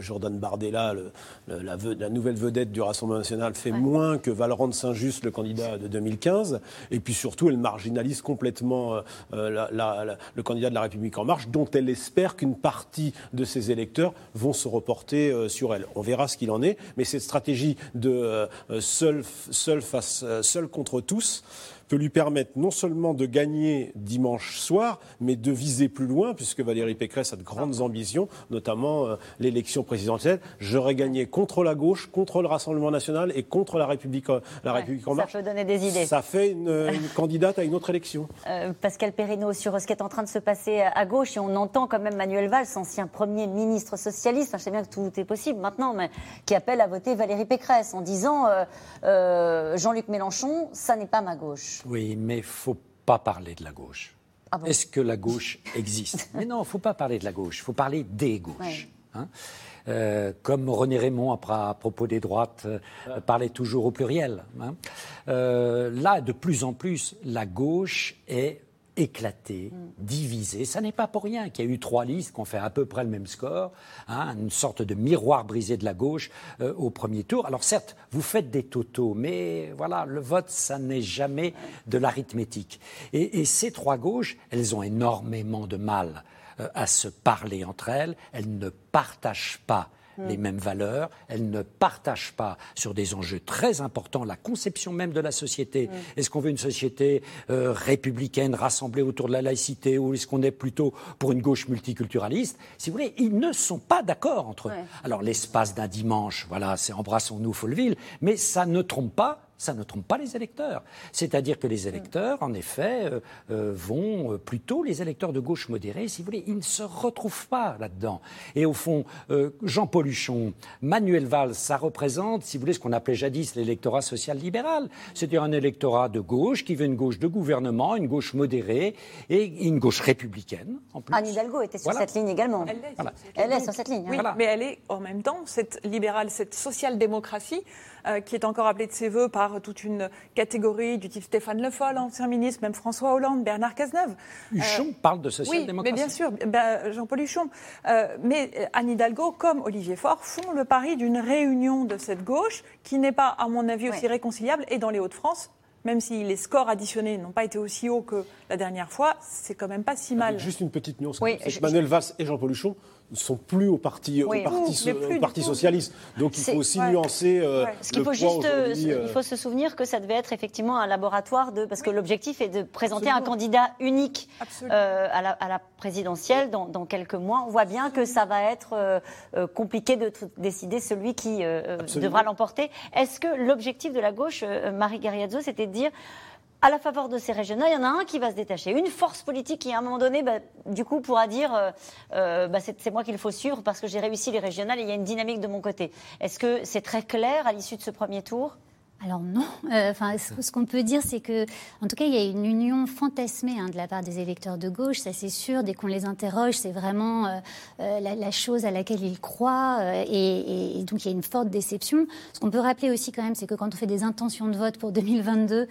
Jordan Bardella, le, la, la, nouvelle vedette du Rassemblement national, fait moins que Valorant Saint-Just, le candidat de 2015. Et puis surtout, elle marginalise complètement le candidat de la République en marche, dont elle espère qu'une partie de ses électeurs vont se reporter euh, sur elle. On verra ce qu'il en est, mais cette stratégie de euh, seul, face, euh, seul contre tous, peut lui permettre non seulement de gagner dimanche soir, mais de viser plus loin, puisque Valérie Pécresse a de grandes ambitions, notamment euh, l'élection présidentielle. J'aurais gagné contre la gauche, contre le Rassemblement national et contre la République, euh, la République en marche. Ça peut donner des idées. Ça fait une, candidate à une autre élection. [LAUGHS] Euh, Pascal Perrineau, sur ce qui est en train de se passer à gauche, et on entend quand même Manuel Valls, ancien Premier ministre socialiste, je sais bien que tout est possible maintenant, mais qui appelle à voter Valérie Pécresse en disant Jean-Luc Mélenchon, ça n'est pas ma gauche. Oui, mais il ne faut pas parler de la gauche. Ah Est-ce que la gauche existe [LAUGHS] Mais non, il ne faut pas parler de la gauche, il faut parler des gauches. Hein. Euh, comme René Raymond, à, propos des droites, euh, parlait toujours au pluriel. Hein. Euh, là, de plus en plus, la gauche est éclaté, divisé. Ça n'est pas pour rien qu'il y a eu trois listes qui ont fait à peu près le même score, hein, une sorte de miroir brisé de la gauche euh, au premier tour. Alors certes, vous faites des totaux, mais voilà, le vote, ça n'est jamais de l'arithmétique. Et, ces trois gauches, elles ont énormément de mal euh, à se parler entre elles. Elles ne partagent pas les mm. mêmes valeurs, elles ne partagent pas sur des enjeux très importants la conception même de la société. Mm. Est-ce qu'on veut une société euh, républicaine rassemblée autour de la laïcité ou est-ce qu'on est plutôt pour une gauche multiculturaliste? Si vous voulez, ils ne sont pas d'accord entre eux. Alors l'espace d'un dimanche, voilà, c'est embrassons-nous Folleville, mais ça ne trompe pas ça ne trompe pas les électeurs. C'est-à-dire que les électeurs, en effet, euh, euh, vont euh, plutôt, les électeurs de gauche modérée, si vous voulez, ils ne se retrouvent pas là-dedans. Et au fond, Jean-Paul Huchon, Manuel Valls, ça représente, si vous voulez, ce qu'on appelait jadis l'électorat social-libéral. C'est-à-dire un électorat de gauche qui veut une gauche de gouvernement, une gauche modérée et une gauche républicaine. En plus. Anne Hidalgo était sur cette ligne également. Elle est, sur cette ligne. Oui, mais elle est en même temps, cette libérale, cette social-démocratie, euh, qui est encore appelé de ses voeux par toute une catégorie du type Stéphane Le Foll, ancien ministre, même François Hollande, Bernard Cazeneuve. Huchon euh, parle de social-démocratie. Oui, mais bien sûr, ben, Jean-Paul Huchon. Euh, mais Anne Hidalgo, comme Olivier Faure, font le pari d'une réunion de cette gauche qui n'est pas, à mon avis, aussi réconciliable. Et dans les Hauts-de-France, même si les scores additionnés n'ont pas été aussi hauts que la dernière fois, c'est quand même pas si mal. juste une petite nuance. Manuel Valls et Jean-Paul Huchon ne sont plus au Parti, au parti, socialiste. Donc il faut aussi nuancer euh, Ce qu'il faut juste, euh, euh, il faut se souvenir que ça devait être effectivement un laboratoire de, parce que l'objectif est de présenter un candidat unique à la, à, la, présidentielle dans, dans, quelques mois. On voit bien que ça va être compliqué de décider celui qui devra l'emporter. Est-ce que l'objectif de la gauche, Marie Garriazzo, c'était de dire à la faveur de ces régionales, il y en a un qui va se détacher. Une force politique qui, à un moment donné, bah, du coup, pourra dire euh, euh, bah, c'est moi qu'il faut suivre parce que j'ai réussi les régionales et il y a une dynamique de mon côté. Est-ce que c'est très clair à l'issue de ce premier tour? Alors non. [LAUGHS] Euh, enfin, ce, qu'on peut dire, c'est que, en tout cas, il y a une union fantasmée hein, de la part des électeurs de gauche. Ça, c'est sûr. Dès qu'on les interroge, c'est vraiment euh, euh, la, chose à laquelle ils croient, et, donc il y a une forte déception. Ce qu'on peut rappeler aussi quand même, c'est que quand on fait des intentions de vote pour 2022,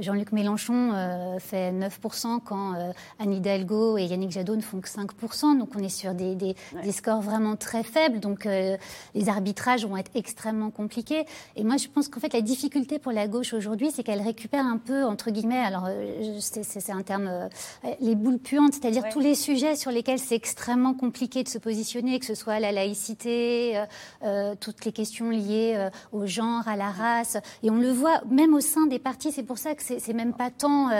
Jean-Luc Mélenchon fait 9% quand Anne Hidalgo et Yannick Jadot ne font que 5%. Donc on est sur des, des, des scores vraiment très faibles. Donc les arbitrages vont être extrêmement compliqués. Et moi, je pense qu'en fait la difficulté pour la gauche aujourd'hui, c'est qu'elle récupère un peu, entre guillemets, alors euh, c'est un terme, euh, les boules puantes, c'est-à-dire tous les sujets sur lesquels c'est extrêmement compliqué de se positionner, que ce soit la laïcité, euh, toutes les questions liées au genre, à la race. Et on le voit même au sein des partis, c'est pour ça que c'est même pas tant.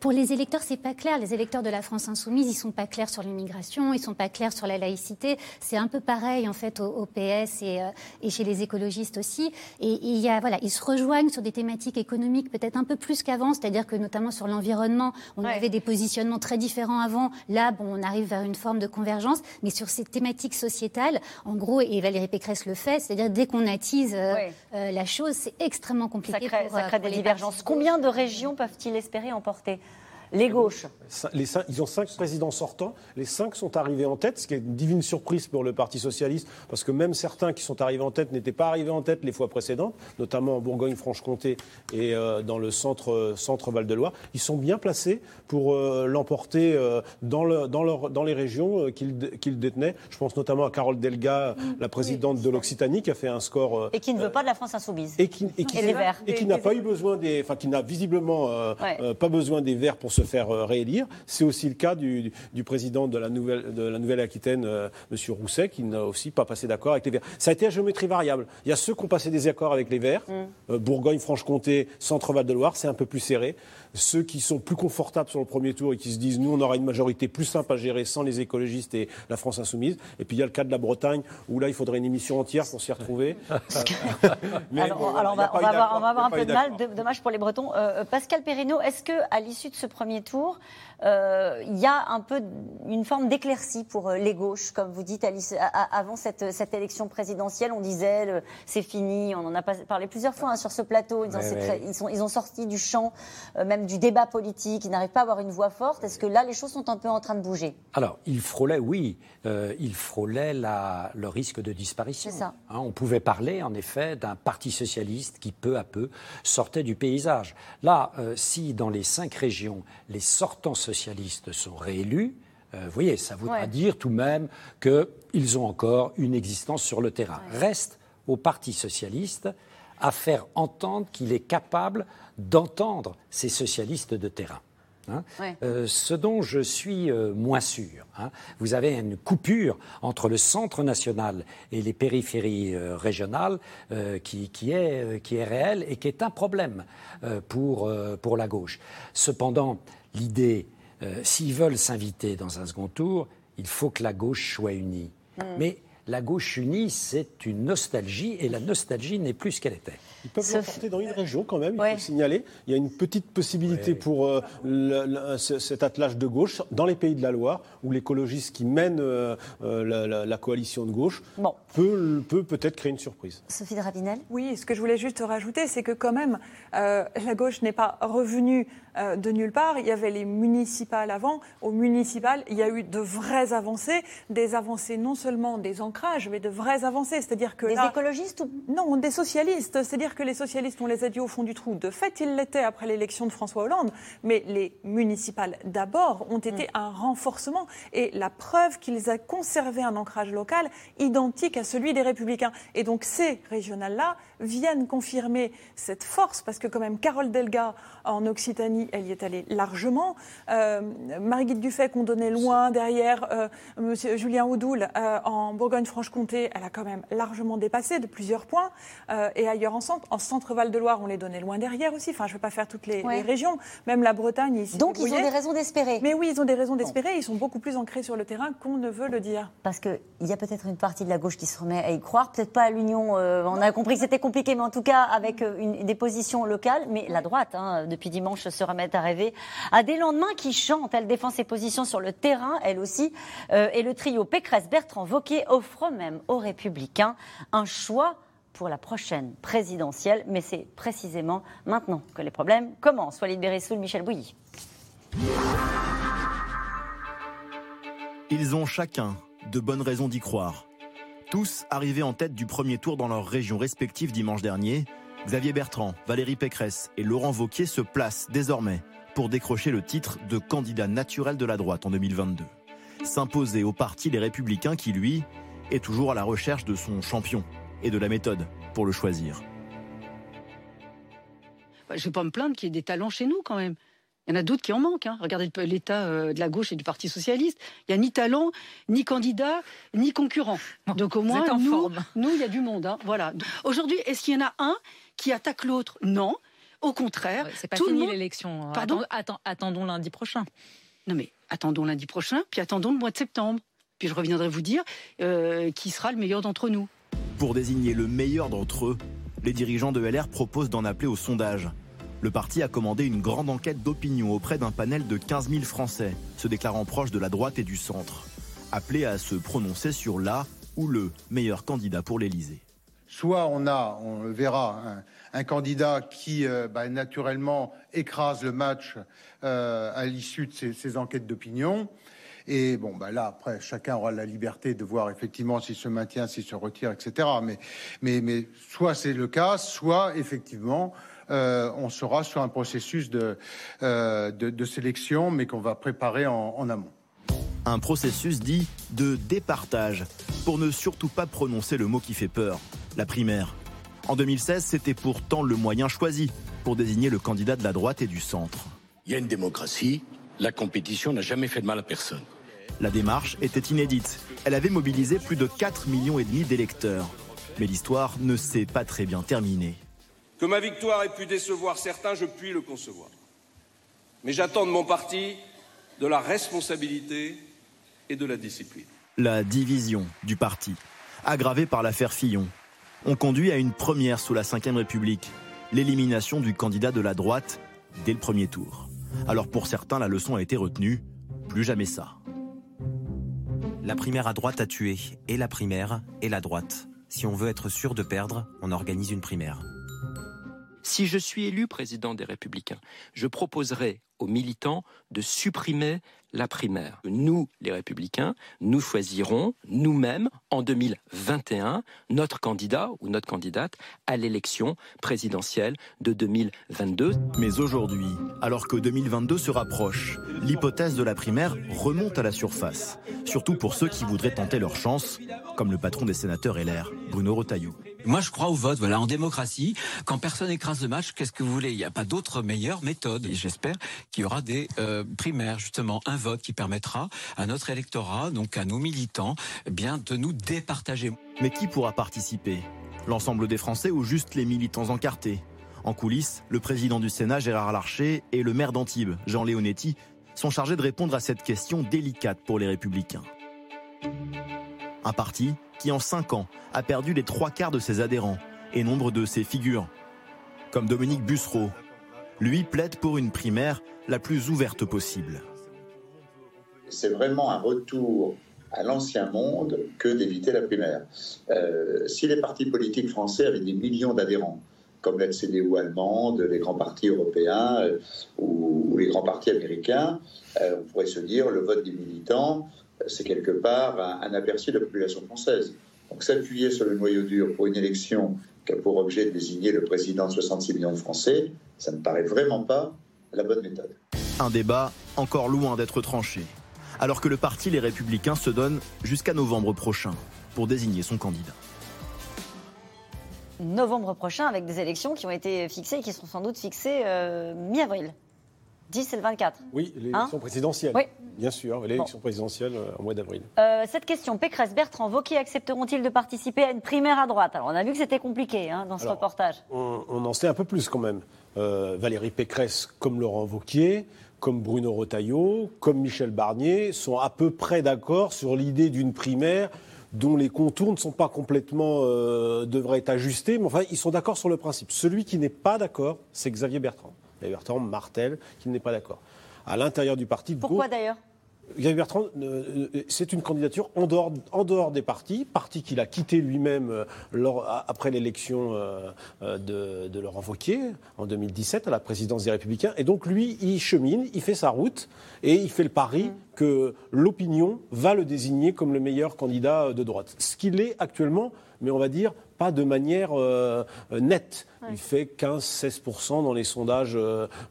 pour les électeurs, c'est pas clair. Les électeurs de la France Insoumise, ils sont pas clairs sur l'immigration, ils sont pas clairs sur la laïcité. C'est un peu pareil, en fait, au, PS et, et, chez les écologistes aussi. Et il y a voilà, ils se rejoignent sur des thématiques économiques peut-être un peu plus qu'avant, c'est-à-dire que notamment sur l'environnement, on avait des positionnements très différents avant. Là, bon, on arrive vers une forme de convergence, mais sur ces thématiques sociétales, en gros, et Valérie Pécresse le fait, c'est-à-dire dès qu'on attise euh, euh, la chose, c'est extrêmement compliqué. Ça crée, pour, ça crée des divergences. Combien de régions peuvent-ils espérer emporter? Les gauches. Les cinq, ils ont cinq présidents sortants. Les cinq sont arrivés en tête, ce qui est une divine surprise pour le Parti socialiste, parce que même certains qui sont arrivés en tête n'étaient pas arrivés en tête les fois précédentes, notamment en Bourgogne-Franche-Comté et euh, dans le centre, centre Val-de-Loire. Ils sont bien placés pour euh, l'emporter euh, dans, le, dans, leur, dans les régions qu'ils détenaient. Je pense notamment à Carole Delga, mm. la présidente de l'Occitanie, qui a fait un score. et qui ne veut pas de la France insoumise. Et qui, et qui, les Verts. Et qui n'a pas eu besoin des. Enfin, qui n'a visiblement pas besoin des Verts pour se faire réélire. C'est aussi le cas du, président de la Nouvelle-Aquitaine, euh, M. Rousset, qui n'a aussi pas passé d'accord avec les Verts. Ça a été à géométrie variable. Il y a ceux qui ont passé des accords avec les Verts, mm. euh, Bourgogne, Franche-Comté, Centre-Val de Loire, c'est un peu plus serré ceux qui sont plus confortables sur le premier tour et qui se disent nous on aura une majorité plus simple à gérer sans les écologistes et la France insoumise. Et puis il y a le cas de la Bretagne où là il faudrait une émission entière pour s'y retrouver. [LAUGHS] [LAUGHS] alors, on, va, avoir, un peu de mal, dommage pour les Bretons. Euh, Pascal Perrineau, est-ce que à l'issue de ce premier tour, euh, il y a un peu une forme d'éclaircie pour euh, les gauches, comme vous dites, Alice. avant cette, cette élection présidentielle, on disait c'est fini. On en a parlé plusieurs fois hein, sur ce plateau. Ils, sont, ils ont sorti du champ, même du débat politique, ils n'arrivent pas à avoir une voix forte. Est-ce que là, les choses sont un peu en train de bouger? Alors, il frôlait, oui, euh, il frôlait la, le risque de disparition. Ça. Hein, on pouvait parler, en effet, d'un parti socialiste qui, peu à peu, sortait du paysage. Là, euh, si dans les cinq régions, les sortants socialistes sont réélus, euh, vous voyez, ça voudra dire tout de même qu'ils ont encore une existence sur le terrain. Reste au Parti socialiste à faire entendre qu'il est capable d'entendre ces socialistes de terrain. Hein. Euh, ce dont je suis euh, moins sûr, hein. vous avez une coupure entre le centre national et les périphéries euh, régionales qui, qui, est, qui est réelle et qui est un problème pour, pour la gauche. Cependant, l'idée, s'ils veulent s'inviter dans un second tour, il faut que la gauche soit unie. Hmm. Mais la gauche unie, c'est une nostalgie, et la nostalgie n'est plus ce qu'elle était. Ils peuvent l'emporter dans une région quand même, il faut le signaler. Il y a une petite possibilité pour euh, cet attelage de gauche dans les pays de la Loire, où l'écologiste qui mène euh, euh, la, coalition de gauche peut, peut peut-être créer une surprise. Sophie de Rabinel Oui, ce que je voulais juste rajouter, c'est que quand même, la gauche n'est pas revenue de nulle part. Il y avait les municipales avant. Au municipal, il y a eu de vraies avancées, des avancées non seulement des ancrages, mais de vraies avancées. C'est-à-dire que des écologistes ou non, des socialistes. C'est-à-dire que les socialistes, on les a dit au fond du trou. De fait, ils l'étaient après l'élection de François Hollande, mais les municipales d'abord ont été mm. un renforcement et la preuve qu'ils ont conservé un ancrage local identique à celui des Républicains. Et donc ces régionales-là viennent confirmer cette force parce que quand même Carole Delga en Occitanie, elle y est allée largement. Euh, Marie-Guide Dufay qu'on donnait loin derrière, euh, Monsieur Julien Audoul euh, en Bourgogne-Franche-Comté, elle a quand même largement dépassé de plusieurs points. et ailleurs en centre, en centre-Val de Loire, on les donnait loin derrière aussi. Enfin, je ne vais pas faire toutes les, régions, même la Bretagne ici. Donc ils ont des raisons d'espérer. Mais oui, ils ont des raisons d'espérer. Ils sont beaucoup plus ancrés sur le terrain qu'on ne veut le dire. Parce qu'il y a peut-être une partie de la gauche qui se remet à y croire, peut-être pas à l'union. on a compris que c'était compliqué, mais en tout cas avec une, des positions locales. Mais la droite, hein, depuis dimanche, se remet à rêver à des lendemains qui chantent. Elle défend ses positions sur le terrain, elle aussi. Euh, et le trio Pécresse-Bertrand Wauquiez offre même aux Républicains un choix pour la prochaine présidentielle. Mais c'est précisément maintenant que les problèmes commencent. Walid Beressoul, Michel Bouilly. Ils ont chacun de bonnes raisons d'y croire. Tous arrivés en tête du premier tour dans leurs régions respectives dimanche dernier, Xavier Bertrand, Valérie Pécresse et Laurent Vauquier se placent désormais pour décrocher le titre de candidat naturel de la droite en 2022. S'imposer au parti Les Républicains qui, lui, est toujours à la recherche de son champion et de la méthode pour le choisir. Je ne vais pas me plaindre qu'il y ait des talents chez nous quand même. Il y en a d'autres qui en manquent. Hein. Regardez l'état euh, de la gauche et du Parti socialiste. Il n'y a ni talent, ni candidat, ni concurrent. Donc au moins, nous, nous, il y a du monde. Hein. Voilà. Aujourd'hui, est-ce qu'il y en a un qui attaque l'autre? Non. Au contraire. c'est pas fini l'élection. Pardon? attendons lundi prochain. Non mais attendons lundi prochain, puis attendons le mois de septembre. Puis je reviendrai vous dire euh, qui sera le meilleur d'entre nous. Pour désigner le meilleur d'entre eux, les dirigeants de LR proposent d'en appeler au sondage. Le parti a commandé une grande enquête d'opinion auprès d'un panel de 15 000 Français, se déclarant proches de la droite et du centre, appelés à se prononcer sur la ou le meilleur candidat pour l'Élysée. soit on a, on le verra, un, candidat qui bah, naturellement écrase le match à l'issue de ces enquêtes d'opinion, et bon, bah là, après, chacun aura la liberté de voir effectivement s'il se maintient, s'il se retire, etc. Mais, mais, mais soit c'est le cas, soit effectivement, euh, on sera sur un processus de, euh, de, sélection, mais qu'on va préparer en, en amont. Un processus dit de départage, pour ne surtout pas prononcer le mot qui fait peur, la primaire. En 2016, c'était pourtant le moyen choisi pour désigner le candidat de la droite et du centre. Il y a une démocratie, la compétition n'a jamais fait de mal à personne. La démarche était inédite. Elle avait mobilisé plus de 4 millions et demi d'électeurs. Mais l'histoire ne s'est pas très bien terminée. Que ma victoire ait pu décevoir certains, je puis le concevoir. Mais j'attends de mon parti de la responsabilité et de la discipline. La division du parti, aggravée par l'affaire Fillon, ont conduit à une première sous la Ve République, l'élimination du candidat de la droite dès le premier tour. Alors pour certains, la leçon a été retenue, plus jamais ça. La primaire à droite a tué, et la primaire, et la droite. Si on veut être sûr de perdre, on organise une primaire. Si je suis élu président des Républicains, je proposerai aux militants de supprimer la primaire. Nous, les républicains, nous choisirons nous-mêmes en 2021 notre candidat ou notre candidate à l'élection présidentielle de 2022. Mais aujourd'hui, alors que 2022 se rapproche, l'hypothèse de la primaire remonte à la surface, surtout pour ceux qui voudraient tenter leur chance, comme le patron des sénateurs LR, Bruno Retailleau. Moi, je crois au vote. Voilà, en démocratie, quand personne écrase le match, qu'est-ce que vous voulez? Il n'y a pas d'autre meilleure méthode. Et j'espère qu'il y aura des euh, primaires, justement, un vote qui permettra à notre électorat, donc à nos militants, eh bien, de nous départager. Mais qui pourra participer? L'ensemble des Français ou juste les militants encartés? En coulisses, le président du Sénat, Gérard Larcher, et le maire d'Antibes, Jean Léonetti, sont chargés de répondre à cette question délicate pour les républicains. Un parti qui, en cinq ans, a perdu les trois quarts de ses adhérents et nombre de ses figures, comme Dominique Bussereau. Lui plaide pour une primaire la plus ouverte possible. C'est vraiment un retour à l'ancien monde que d'éviter la primaire. Euh, si les partis politiques français avaient des millions d'adhérents, comme la CDU allemande, les grands partis européens euh, ou, les grands partis américains, euh, on pourrait se dire le vote des militants, c'est quelque part un, aperçu de la population française. Donc s'appuyer sur le noyau dur pour une élection qui a pour objet de désigner le président de 66 millions de Français, ça ne paraît vraiment pas la bonne méthode. Un débat encore loin d'être tranché, alors que le parti Les Républicains se donne jusqu'à novembre prochain pour désigner son candidat. Novembre prochain, avec des élections qui ont été fixées et qui seront sans doute fixées euh, mi-avril. 10 et le 24. Oui, l'élection hein présidentielle. Oui. Bien sûr, l'élection présidentielle euh, en mois d'avril. Euh, cette question, Pécresse, Bertrand, Vauquier accepteront-ils de participer à une primaire à droite? Alors, on a vu que c'était compliqué hein, dans ce reportage. On, en sait un peu plus quand même. Euh, Valérie Pécresse, comme Laurent Vauquier, comme Bruno Retailleau, comme Michel Barnier, sont à peu près d'accord sur l'idée d'une primaire dont les contours ne sont pas complètement devraient être ajustés, mais enfin ils sont d'accord sur le principe. Celui qui n'est pas d'accord, c'est Xavier Bertrand. Bertrand martel qu'il n'est pas d'accord. À l'intérieur du parti. Pourquoi d'ailleurs Xavier Bertrand, euh, euh, c'est une candidature en dehors, en dehors, des partis, parti qu'il a quitté lui-même euh, après l'élection de, Laurent Wauquiez en 2017 à la présidence des Républicains. Et donc lui, il chemine, il fait sa route et il fait le pari mm. que l'opinion va le désigner comme le meilleur candidat de droite. Ce qu'il est actuellement, mais on va dire pas de manière nette. Il fait 15-16% dans les sondages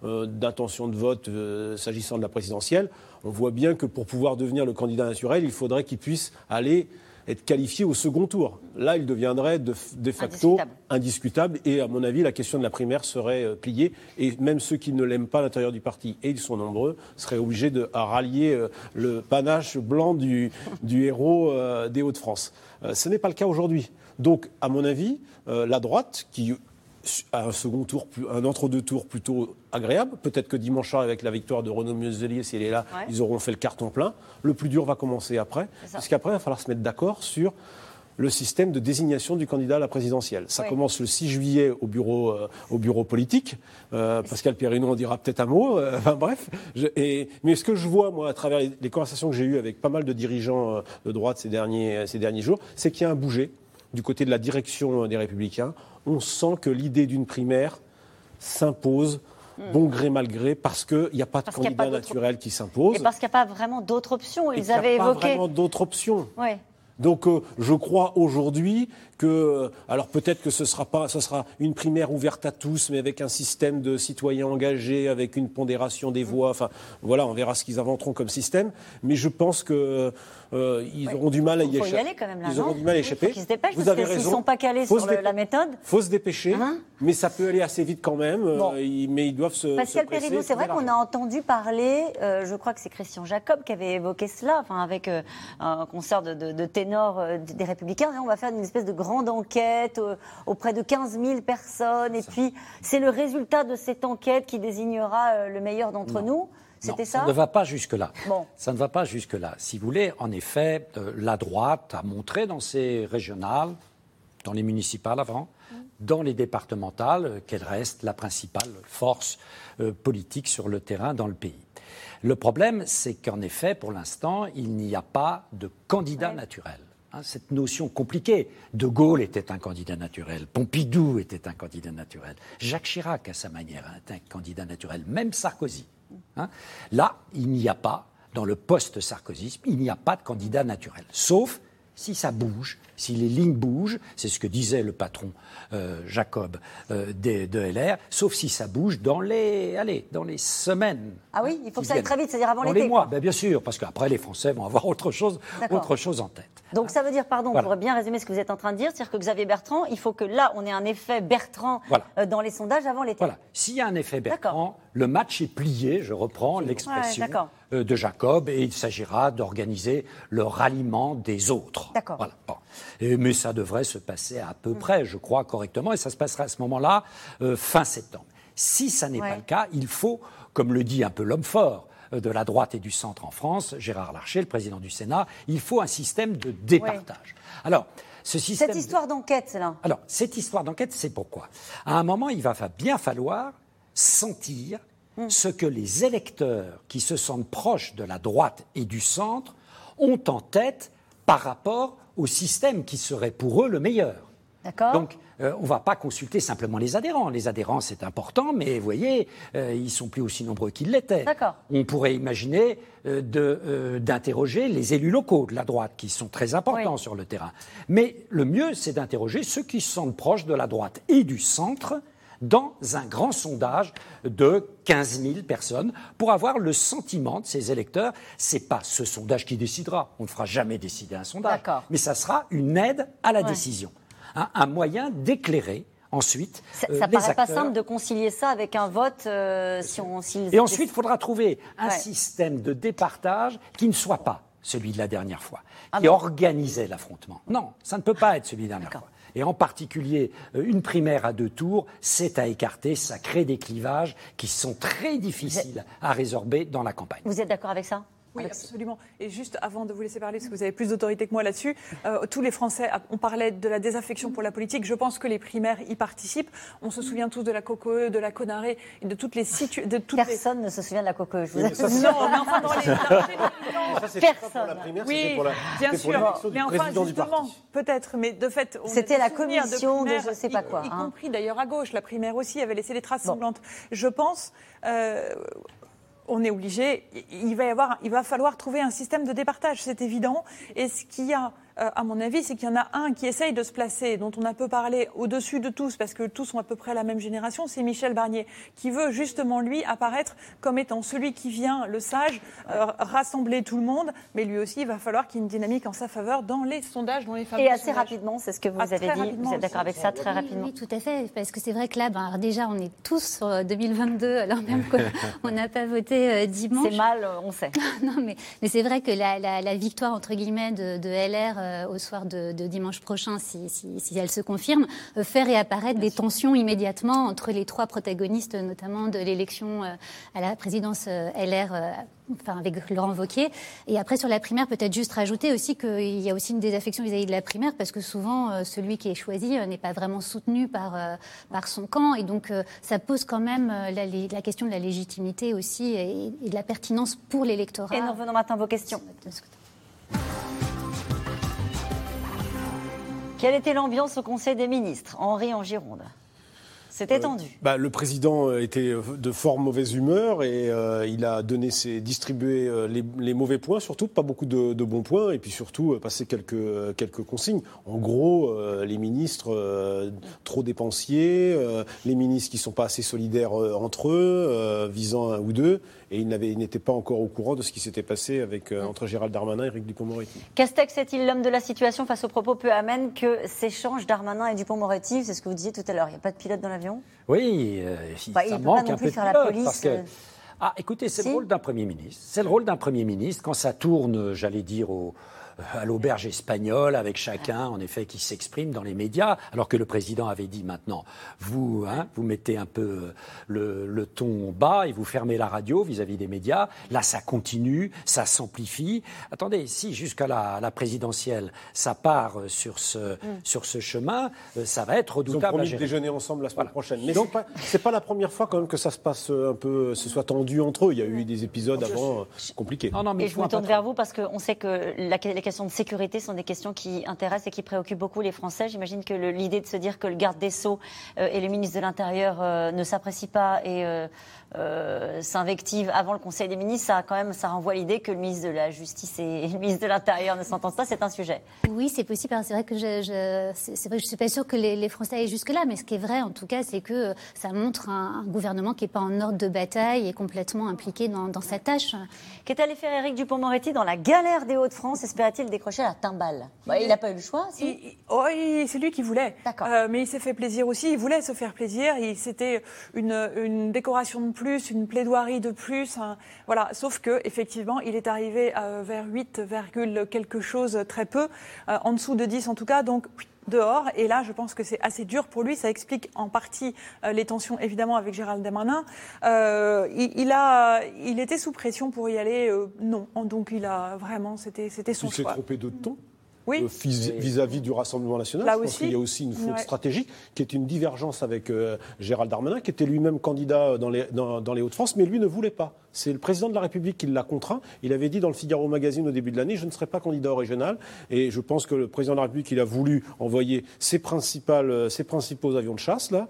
d'intention de vote s'agissant de la présidentielle on voit bien que pour pouvoir devenir le candidat naturel, il faudrait qu'il puisse aller être qualifié au second tour. Là, il deviendrait de, facto indiscutable. Et à mon avis, la question de la primaire serait euh, pliée. Et même ceux qui ne l'aiment pas à l'intérieur du parti, et ils sont nombreux, seraient obligés de rallier euh, le panache blanc du, héros euh, des Hauts-de-France. ce n'est pas le cas aujourd'hui. Donc, à mon avis, la droite, qui un second tour, un entre-deux tours plutôt agréable. Peut-être que dimanche soir, avec la victoire de Renaud Muselier, s'il est là, ils auront fait le carton plein. Le plus dur va commencer après, parce qu'après, il va falloir se mettre d'accord sur le système de désignation du candidat à la présidentielle. Ça commence le 6 juillet au bureau, euh, au bureau politique. Euh, Pascal Perrineau en dira peut-être un mot. Euh, enfin bref. et, mais ce que je vois, moi, à travers les, conversations que j'ai eues avec pas mal de dirigeants de droite ces derniers, ces derniers jours, c'est qu'il y a un bouger du côté de la direction des Républicains, on sent que l'idée d'une primaire s'impose hmm. bon gré mal gré, parce qu'il n'y a pas de candidat naturel qui s'impose. Et parce qu'il n'y a pas vraiment d'autres options. Ils avaient évoqué. Il n'y a pas vraiment d'autres options. Ouais. Donc euh, je crois aujourd'hui que, alors peut-être que ce sera pas, ce sera une primaire ouverte à tous, mais avec un système de citoyens engagés, avec une pondération des voix. Enfin, voilà, on verra ce qu'ils inventeront comme système. Mais je pense que euh, ils auront du mal à y échapper. Y aller quand même, là, ils auront du mal à y échapper. Ils se dépêchent, Vous avez raison. Ils sont pas calés sur la méthode. Faut se dépêcher, hein mais ça peut aller assez vite quand même. Euh, mais ils doivent se. Pascal Péribou, c'est vrai qu'on a entendu parler. Euh, je crois que c'est Christian Jacob qui avait évoqué cela, enfin avec un concert de, de, de ténors des Républicains. Et on va faire une espèce de grande enquête auprès de 15 000 personnes. Et puis c'est le résultat de cette enquête qui désignera le meilleur d'entre nous. C'était ça Ça ne va pas jusque-là. Ça ne va pas jusque-là. Si vous voulez, en effet, euh, la droite a montré dans ses régionales, dans les municipales avant, dans les départementales, euh, qu'elle reste la principale force euh, politique sur le terrain dans le pays. Le problème, c'est qu'en effet, pour l'instant, il n'y a pas de candidat naturel. Hein, cette notion compliquée. De Gaulle était un candidat naturel, Pompidou était un candidat naturel, Jacques Chirac, à sa manière, est un candidat naturel, même Sarkozy. Hein. Là, il n'y a pas, dans le post-sarkozysme, il n'y a pas de candidat naturel. Sauf si ça bouge, si les lignes bougent, c'est ce que disait le patron euh, Jacob euh, de, LR, sauf si ça bouge dans les, allez, dans les semaines. Ah oui, il faut que ça aille très vite, c'est-à-dire avant l'été. les mois, ben, bien sûr, parce qu'après les Français vont avoir autre chose, autre chose en tête. Donc ça veut dire, pardon, on pourrait bien résumer ce que vous êtes en train de dire, c'est-à-dire que Xavier Bertrand, il faut que là, on ait un effet Bertrand euh, dans les sondages avant l'été. Voilà. S'il y a un effet Bertrand, le match est plié, je reprends l'expression de Jacob, et il s'agira d'organiser le ralliement des autres. D'accord. Voilà. mais ça devrait se passer à peu mm. près, je crois, correctement, et ça se passera à ce moment-là, euh, fin septembre. Si ça n'est pas le cas, il faut, comme le dit un peu l'homme fort, euh, de la droite et du centre en France, Gérard Larcher, le président du Sénat, il faut un système de départage. Alors, ce système cette histoire d'enquête, c'est là. Alors, cette histoire d'enquête, c'est pourquoi? À un moment, il va bien falloir sentir mm. ce que les électeurs qui se sentent proches de la droite et du centre ont en tête par rapport au système qui serait pour eux le meilleur. Donc, euh, on ne va pas consulter simplement les adhérents. Les adhérents, c'est important, mais vous voyez, euh, ils sont plus aussi nombreux qu'ils l'étaient. On pourrait imaginer euh, d'interroger les élus locaux de la droite, qui sont très importants sur le terrain. Mais le mieux, c'est d'interroger ceux qui se sentent proches de la droite et du centre dans un grand sondage de 15 000 personnes pour avoir le sentiment de ces électeurs. Ce n'est pas ce sondage qui décidera. On ne fera jamais décider un sondage. Mais ça sera une aide à la décision. un moyen d'éclairer ensuite. Ça, ne euh, paraît pas simple de concilier ça avec un vote euh, si on. Et ensuite, il faudra trouver un système de départage qui ne soit pas celui de la dernière fois, ah qui organisait l'affrontement. Non, ça ne peut pas être celui de la dernière fois et en particulier euh, une primaire à deux tours, c'est à écarter, ça crée des clivages qui sont très difficiles à résorber dans la campagne. Vous êtes d'accord avec ça? Oui, absolument. Et juste avant de vous laisser parler, parce que vous avez plus d'autorité que moi là-dessus, euh, tous les Français, on parlait de la désaffection pour la politique. Je pense que les primaires y participent. On se souvient tous de la COCOE, de la Conaré, et de toutes les situations. Personne ne se souvient de la COCOE. Je vous non, mais enfin dans les. Personne. oui, bien sûr. Mais enfin, justement, peut-être. Mais de fait, c'était la commission de, je ne sais pas quoi. Y, hein. compris d'ailleurs à gauche. La primaire aussi avait laissé des traces semblantes. Je pense. Euh, on est obligé, il va, y avoir, il va falloir trouver un système de départage, c'est évident. Et ce qu'il y a euh, à mon avis, c'est qu'il y en a un qui essaye de se placer, dont on a peu parlé au-dessus de tous, parce que tous sont à peu près la même génération, c'est Michel Barnier, qui veut justement, lui, apparaître comme étant celui qui vient, le sage, euh, rassembler tout le monde, mais lui aussi, il va falloir qu'il y ait une dynamique en sa faveur dans les sondages, dans les fameux Et assez rapidement, c'est ce que vous ah, avez dit, vous êtes d'accord avec ça, très rapidement Oui, tout à fait, parce que c'est vrai que là, ben, déjà, on est tous sur 2022, alors même [LAUGHS] qu'on n'a pas voté euh, dimanche. C'est mal, on sait. [LAUGHS] non, mais, mais c'est vrai que la, victoire, entre guillemets, de, de LR euh, au soir de, dimanche prochain, si, si, elle se confirme, euh, fait réapparaître des tensions immédiatement entre les trois protagonistes, notamment de l'élection euh, à la présidence LR enfin avec Laurent Wauquiez. Et après, sur la primaire, peut-être juste rajouter aussi qu'il y a aussi une désaffection vis-à-vis de la primaire, parce que souvent, celui qui est choisi n'est pas vraiment soutenu par, par son camp. Et donc, ça pose quand même la, question de la légitimité aussi et, et de la pertinence pour l'électorat. Et nous revenons maintenant à vos questions. Quelle était l'ambiance au Conseil des ministres? Henri en Gironde. C'était tendu. bah, le président était de fort mauvaise humeur et euh, il a donné ses, distribué euh, les, les, mauvais points, surtout pas beaucoup de, de, bons points, et puis surtout euh, passé quelques, quelques consignes. En gros, les ministres trop dépensiers, les ministres qui sont pas assez solidaires entre eux, visant un ou deux, et il n'était pas encore au courant de ce qui s'était passé avec, entre Gérald Darmanin et Éric Dupond-Moretti. Castex est-il l'homme de la situation face aux propos peu amènes que s'échangent Darmanin et Dupond-Moretti? C'est ce que vous disiez tout à l'heure. Il n'y a pas de pilote dans l'avion oui, euh, bah, ça manque un peu de la police. Parce que, euh. ah, écoutez, c'est le rôle d'un Premier ministre. C'est le rôle d'un Premier ministre quand ça tourne, j'allais dire, au, à l'auberge espagnole, avec chacun, en effet, qui s'exprime dans les médias, alors que le président avait dit maintenant, vous, hein, vous mettez un peu euh, le, ton bas et vous fermez la radio vis-à-vis des médias. Là, ça continue, ça s'amplifie. Attendez, si jusqu'à la, présidentielle, ça part euh, sur ce, mm. sur ce chemin, euh, ça va être redoutable. Ils ont promis de déjeuner ensemble la semaine prochaine. Mais Donc, c'est pas, pas la première fois quand même que ça se passe un peu, ce soit tendu entre eux. Il y a eu des épisodes avant compliqués. Non, non, mais et je me tourne vers vous parce qu'on sait que la, les questions de sécurité sont des questions qui intéressent et qui préoccupent beaucoup les Français. J'imagine que l'idée de se dire que le garde des Sceaux euh, et le ministre de l'Intérieur euh, ne s'apprécient pas et euh, s'invective avant le Conseil des ministres, ça, quand même, ça renvoie l'idée que le ministre de la Justice et le ministre de l'Intérieur ne s'entendent pas. C'est un sujet. Oui, c'est possible. C'est vrai que je, je c'est vrai je suis pas sûre que les, Français aillent jusque-là, mais ce qui est vrai, en tout cas, c'est que ça montre un, gouvernement qui n'est pas en ordre de bataille et complètement impliqué dans, sa tâche. Qu'est allé faire Éric Dupont-Moretti dans la galère des Hauts-de-France Espérait-il décrocher la timbale? Bah, Il n'a pas eu le choix, si oh, C'est lui qui voulait. D'accord. Euh, mais il s'est fait plaisir aussi. Il voulait se faire plaisir. C'était une, une décoration de plus, une plaidoirie de plus. voilà. Sauf que effectivement, il est arrivé euh, vers 8, quelque chose très peu, euh, en dessous de 10 en tout cas. Donc dehors. Et là, je pense que c'est assez dur pour lui. Ça explique en partie euh, les tensions, évidemment, avec Gérald Darmanin. il, a, il était sous pression pour y aller. non. Donc, il a vraiment, c'était, c'était son choix. Il s'est trompé de temps oui. Euh, vis-à-vis du Rassemblement national. Là je pense qu'il y a aussi une faute stratégique qui est une divergence avec euh, Gérald Darmanin, qui était lui-même candidat dans les, dans, les Hauts-de-France, mais lui ne voulait pas. C'est le président de la République qui l'a contraint. Il avait dit dans le Figaro Magazine au début de l'année, je ne serai pas candidat au régional. Et je pense que le président de la République, il a voulu envoyer ses, principales, euh, ses principaux avions de chasse, là.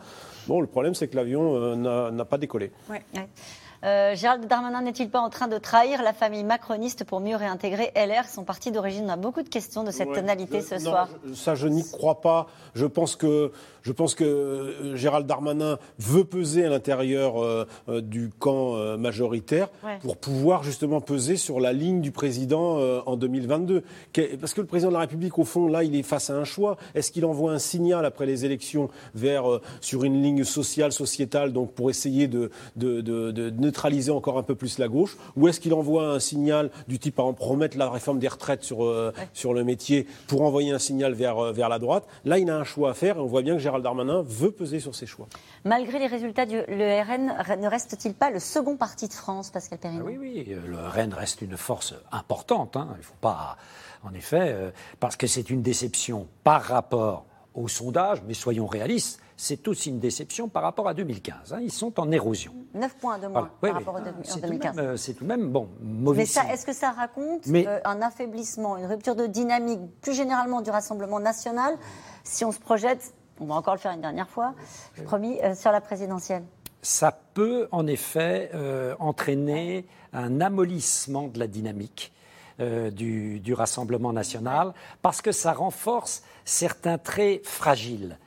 Bon, le problème, c'est que l'avion n'a pas décollé. Ouais. Euh, Gérald Darmanin n'est-il pas en train de trahir la famille macroniste pour mieux réintégrer LR, son parti d'origine On a beaucoup de questions de cette tonalité ce soir. ça, je n'y crois pas. Je pense que je pense que euh, Gérald Darmanin veut peser à l'intérieur euh, euh, du camp majoritaire pour pouvoir justement peser sur la ligne du président en 2022. Parce que le président de la République, au fond, là, il est face à un choix. Est-ce qu'il envoie un signal après les élections vers sur une ligne sociale, sociétale, donc pour essayer de, de, neutraliser encore un peu plus la gauche, ou est-ce qu'il envoie un signal du type, par exemple, promettre la réforme des retraites sur, sur le métier pour envoyer un signal vers, vers la droite? Là, il a un choix à faire et on voit bien que Gérald Darmanin veut peser sur ses choix. Malgré les résultats du le RN, ne reste-t-il pas le second parti de France, Pascal Perrin Oui, oui, le RN reste une force importante. Hein. Il ne faut pas, en effet, euh, parce que c'est une déception par rapport au sondage, mais soyons réalistes, c'est aussi une déception par rapport à 2015. Hein. Ils sont en érosion. 9 points de moins par rapport à 2015. Euh, c'est tout de même, bon, mauvais Mais est-ce que ça raconte euh, un affaiblissement, une rupture de dynamique, plus généralement du Rassemblement national, si on se projette on va encore le faire une dernière fois, promis, euh, sur la présidentielle Ça peut en effet euh, entraîner un amollissement de la dynamique euh, du, du, Rassemblement national parce que ça renforce certains traits fragiles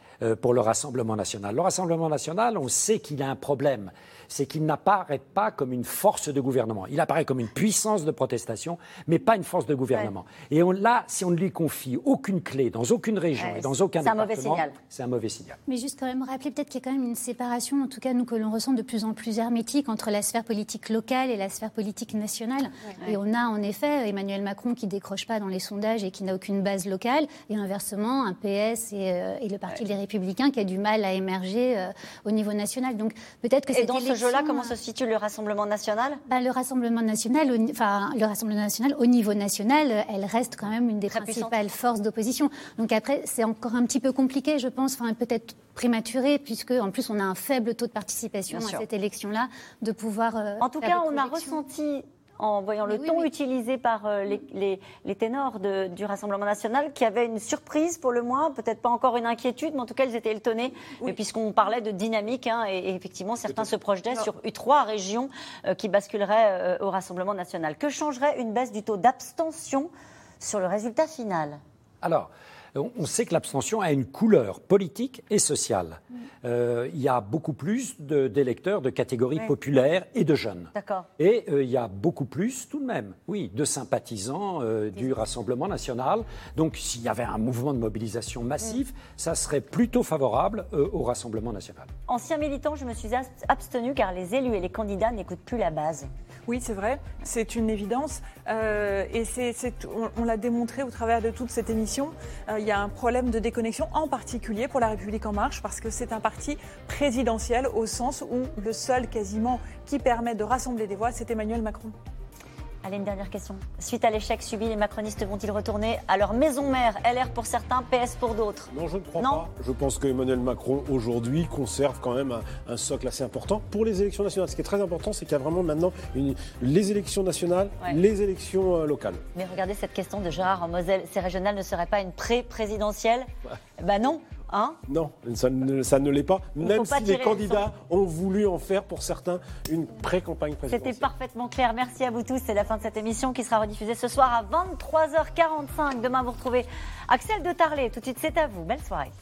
pour le Rassemblement national. Le Rassemblement national, on sait qu'il a un problème c'est qu'il n'apparaît pas comme une force de gouvernement. Il apparaît comme une puissance de protestation, mais pas une force de gouvernement. Et on, là, si on ne lui confie aucune clé dans aucune région et dans aucun département, c'est un mauvais signal. Mais juste quand même rappeler peut-être qu'il y a quand même une séparation, en tout cas nous que l'on ressent de plus en plus hermétique entre la sphère politique locale et la sphère politique nationale. Et on a en effet Emmanuel Macron qui décroche pas dans les sondages et qui n'a aucune base locale, et inversement un PS euh, et, le Parti des Républicains qui a du mal à émerger euh, au niveau national. Donc peut-être que c'est dans ce jeu-là, comment se situe le Rassemblement national? Bah, Le Rassemblement national, au, enfin, le Rassemblement national, au niveau national, elle reste quand même une des principales forces d'opposition. Donc après, c'est encore un petit peu compliqué, je pense, enfin, peut-être prématuré, puisque en plus, on a un faible taux de participation à cette élection-là, de pouvoir. Euh, en tout cas, on a ressenti en voyant le ton utilisé par euh, les, les, ténors de, du Rassemblement national, qui avaient une surprise pour le moins, peut-être pas encore une inquiétude, mais en tout cas, ils étaient étonnés, puisqu'on parlait de dynamique, hein, et, effectivement, certains se projetaient sur trois régions euh, qui basculeraient au Rassemblement national. Que changerait une baisse du taux d'abstention sur le résultat final? Alors, on sait que l'abstention a une couleur politique et sociale. Mm. Euh, il y a beaucoup plus d'électeurs de, catégories populaires et de jeunes. D'accord. Et euh, il y a beaucoup plus, tout de même, oui, de sympathisants euh, du Rassemblement national. Donc, s'il y avait un mouvement de mobilisation massif, mm. ça serait plutôt favorable au Rassemblement national. Ancien militant, je me suis abstenu car les élus et les candidats n'écoutent plus la base. Oui, c'est vrai, c'est une évidence. et on, l'a démontré au travers de toute cette émission il y a un problème de déconnexion, en particulier pour La République En Marche, parce que c'est un parti présidentiel au sens où le seul quasiment qui permet de rassembler des voix, c'est Emmanuel Macron. Allez, une dernière question. Suite à l'échec subi, les macronistes vont-ils retourner à leur maison mère LR pour certains, PS pour d'autres? Non, je ne crois pas. Je pense que Emmanuel Macron, aujourd'hui, conserve quand même un, socle assez important pour les élections nationales. Ce qui est très important, c'est qu'il y a vraiment maintenant les élections nationales, les élections euh, locales. Mais regardez cette question de Gérard en Moselle. Ces régionales ne seraient pas une pré-présidentielle? Ben non. Hein non, ça ne, l'est pas, même si les candidats ont voulu en faire pour certains une pré-campagne présidentielle. C'était parfaitement clair. Merci à vous tous. C'est la fin de cette émission qui sera rediffusée ce soir à 23h45. Demain, vous retrouvez Axel de Tarlet. Tout de suite, c'est à vous. Belle soirée.